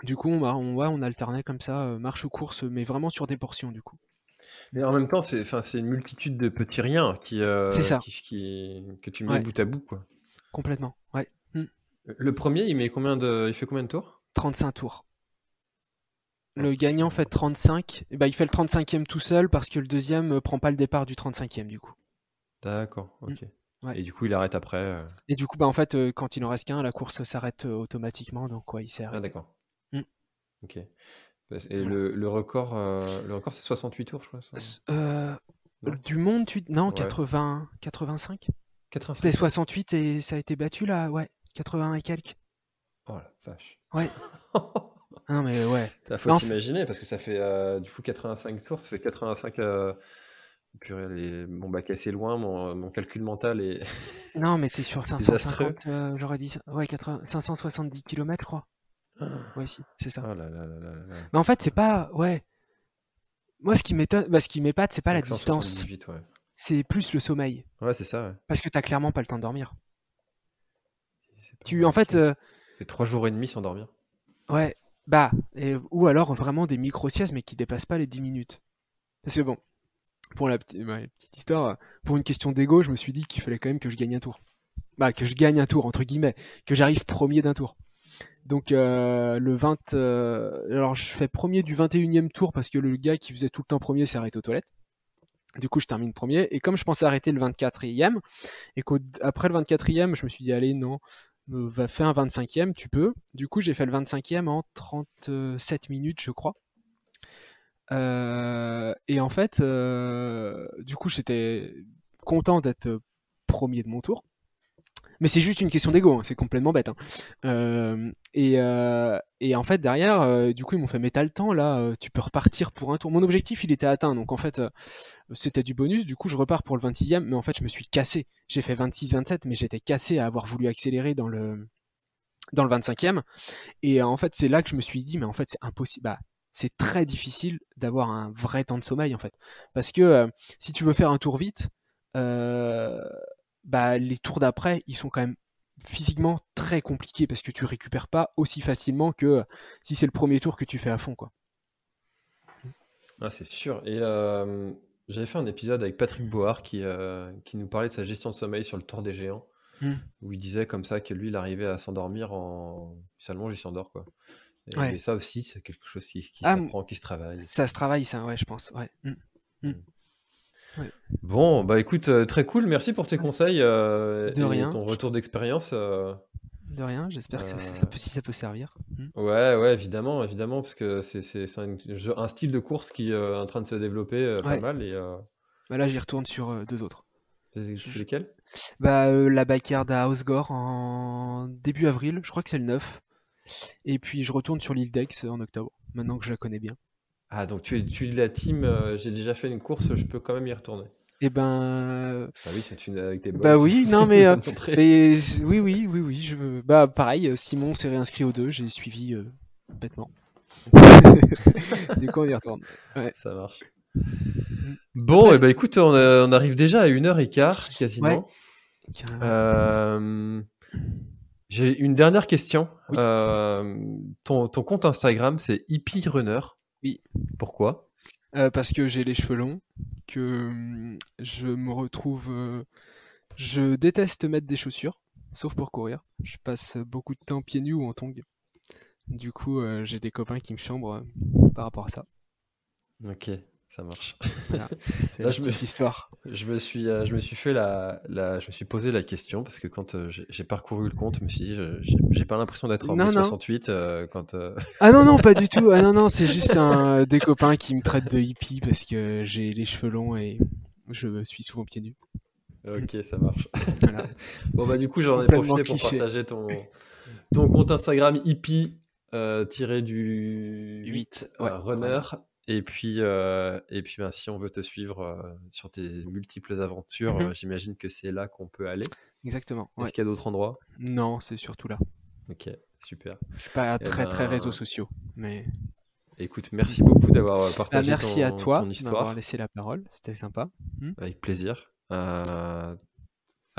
du coup on, on, ouais, on alternait comme ça euh, marche ou course mais vraiment sur des portions du coup. Mais en même temps c'est enfin c'est une multitude de petits riens qui c'est ça. qui, qui, que tu mets bout à bout quoi Complètement, ouais. Hmm. Le premier, il met combien de, il fait combien de tours? 35 tours. Le gagnant fait 35, et bah, il fait le 35e tout seul parce que le deuxième euh, prend pas le départ du 35e du coup. D'accord, hmm. ok. Et du coup, il arrête après. Euh. Et du coup, bah, en fait, euh, quand il en reste qu'un, la course s'arrête automatiquement, donc quoi, il sert. Ah d'accord. Hmm. Ok. Et le, le, record, le record c'est 68 tours, je crois. du monde, tu... non, 80, 85 c'était 68 et ça a été battu là, ouais, 80 et quelques. Oh la vache. Ouais. non mais ouais. Il faut s'imaginer parce que ça fait euh, du coup 85 tours, ça fait 85. Euh... Purée, les... bon bah assez loin, mon, mon, calcul mental est. non mais t'es sur 550, euh, j'aurais dit ouais 80... 570 km je crois. Ah. Ouais si, c'est ça. Oh là là là là mais en fait c'est pas ouais. Moi ce qui m'étonne, bah, ce qui m'épate c'est pas la distance. Ouais c'est plus le sommeil. Ouais, c'est ça. Ouais. Parce que t'as clairement pas le temps de dormir. Tu, en fait. Euh... Fait trois jours et demi sans dormir. Ouais, bah, et, ou alors vraiment des micro-siestes, mais qui dépassent pas les 10 minutes. C'est bon. Pour la, petite, petite histoire, pour une question d'ego, je me suis dit qu'il fallait quand même que je gagne un tour. Bah, que je gagne un tour, entre guillemets. Que j'arrive premier d'un tour. Donc, euh, le 20. Euh, alors, je fais premier du 21 e tour parce que le gars qui faisait tout le temps premier s'est arrêté aux toilettes. Du coup, je termine premier. Et comme je pensais arrêter le 24e, et qu'après le 24e, je me suis dit, allez, non, euh, va faire un 25e, tu peux. Du coup, j'ai fait le 25e en 37 minutes, je crois. Euh, et en fait, euh, du coup, j'étais content d'être premier de mon tour. Mais c'est juste une question d'ego, hein, c'est complètement bête. Hein. Euh, et, euh, et, en fait, derrière, euh, du coup, ils m'ont fait, mais t'as le temps là, euh, tu peux repartir pour un tour. Mon objectif, il était atteint, donc en fait, euh, c'était du bonus. Du coup, je repars pour le 26e, mais en fait, je me suis cassé. J'ai fait 26-27, mais j'étais cassé à avoir voulu accélérer dans le, dans le 25e. Et en fait, c'est là que je me suis dit, mais en fait, c'est impossible. Bah, c'est très difficile d'avoir un vrai temps de sommeil, en fait. Parce que si tu veux faire un tour vite, bah, les tours d'après, ils sont quand même physiquement très compliqués parce que tu récupères pas aussi facilement que si c'est le premier tour que tu fais à fond. Quoi. Ah, c'est sûr. Et euh, j'avais fait un épisode avec Patrick Board qui, euh, qui nous parlait de sa gestion de sommeil sur le tour des géants. Mm. Où il disait comme ça que lui, il arrivait à s'endormir en. S'allonge, il s'endort. quoi. Et, Ouais. et ça aussi, c'est quelque chose qui, qui Ah, s'apprend, qui se travaille. Ça se travaille, ça, ouais, je pense. Ouais. Bon, bah écoute, euh, très cool. Merci pour tes conseils euh, De et rien. ton retour d'expérience. euh, De rien, j'espère que ça, ça peut, si ça peut servir. Mm. Ouais, ouais, évidemment, évidemment, parce que c'est un, style de course qui est en train de se développer pas mal. Et Bah là, j'y retourne sur deux autres. c'est lesquels? Bah, la backyard à Osgore en début avril, je crois que c'est le 9. Et puis je retourne sur l'île d'Aix en octobre, maintenant que je la connais bien. Ah, donc tu es, tu es de la team, euh, j'ai déjà fait une course, je peux quand même y retourner. Et ben, Ah oui, c'est une avec tes Bah oui, non, mais, euh, mais oui, oui, oui, oui, je bah pareil, Simon s'est réinscrit aux deux, j'ai suivi euh, bêtement. du coup, on y retourne. Ça marche. Bon, Après, et bah écoute, on, a- on arrive déjà à une heure et quart quasiment. Ouais. Euh, J'ai une dernière question. Oui. Euh, ton, ton compte Instagram, c'est Hippie Runner. Oui. Pourquoi? Euh, parce que j'ai les cheveux longs, que hum, je me retrouve. euh, je déteste mettre des chaussures, sauf pour courir. Je passe beaucoup de temps pieds nus ou en tongs. Du coup, euh, j'ai des copains qui me chambrent euh, par rapport à ça. Ok, ça marche. C'est Là, je me- petite histoire. Je me suis, euh, je me suis fait la, la- je me suis posé la question parce que quand euh, j'ai j'ai parcouru le compte, je me suis dit, j'ai j'ai pas l'impression d'être en Non, mai non. 68 euh, quand. euh, Ah non, non, pas du tout. Ah non, non, c'est juste un, des copains qui me traitent de hippie parce que j'ai les cheveux longs et je suis souvent pieds nus. Ok, ça marche. Voilà. Bon bah du coup j'en ai profité pour cliché. partager ton, ton compte Instagram hippie euh, tiré du 8, ouais, runner. Et puis euh, et puis ben, si on veut te suivre euh, sur tes multiples aventures, Mhm. euh, j'imagine que c'est là qu'on peut aller. Exactement. ouais. Est-ce qu'il y a d'autres endroits? Non, c'est surtout là. Ok, super. Je suis pas Eh très très ben, réseaux sociaux, mais Écoute, merci beaucoup d'avoir euh, Ah, partagé merci ton, à toi m'avoir laissé la parole. C'était sympa. Avec plaisir. À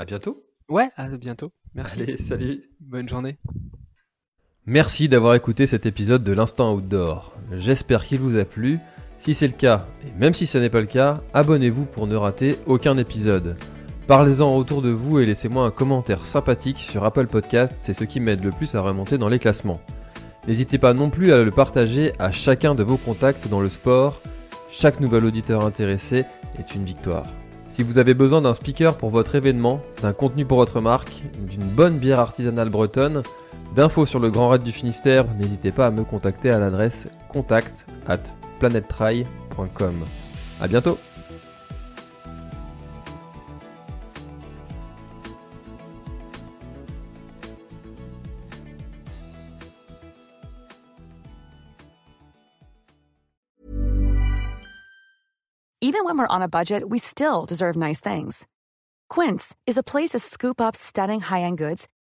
bientôt. Ouais, à bientôt. Merci. Allez, salut. Bonne journée. Merci d'avoir écouté cet épisode de l'Instant Outdoor. J'espère qu'il vous a plu. Si c'est le cas, et même si ce n'est pas le cas, abonnez-vous pour ne rater aucun épisode. Parlez-en autour de vous et laissez-moi un commentaire sympathique sur Apple Podcast, c'est ce qui m'aide le plus à remonter dans les classements. N'hésitez pas non plus à le partager à chacun de vos contacts dans le sport. Chaque nouvel auditeur intéressé est une victoire. Si vous avez besoin d'un speaker pour votre événement, d'un contenu pour votre marque, d'une bonne bière artisanale bretonne, D'infos sur le Grand Raid du Finistère, n'hésitez pas à me contacter à l'adresse contact at planettry.com. A bientôt Even when we're on a budget, we still deserve nice things. Quince is a place to scoop up stunning high-end goods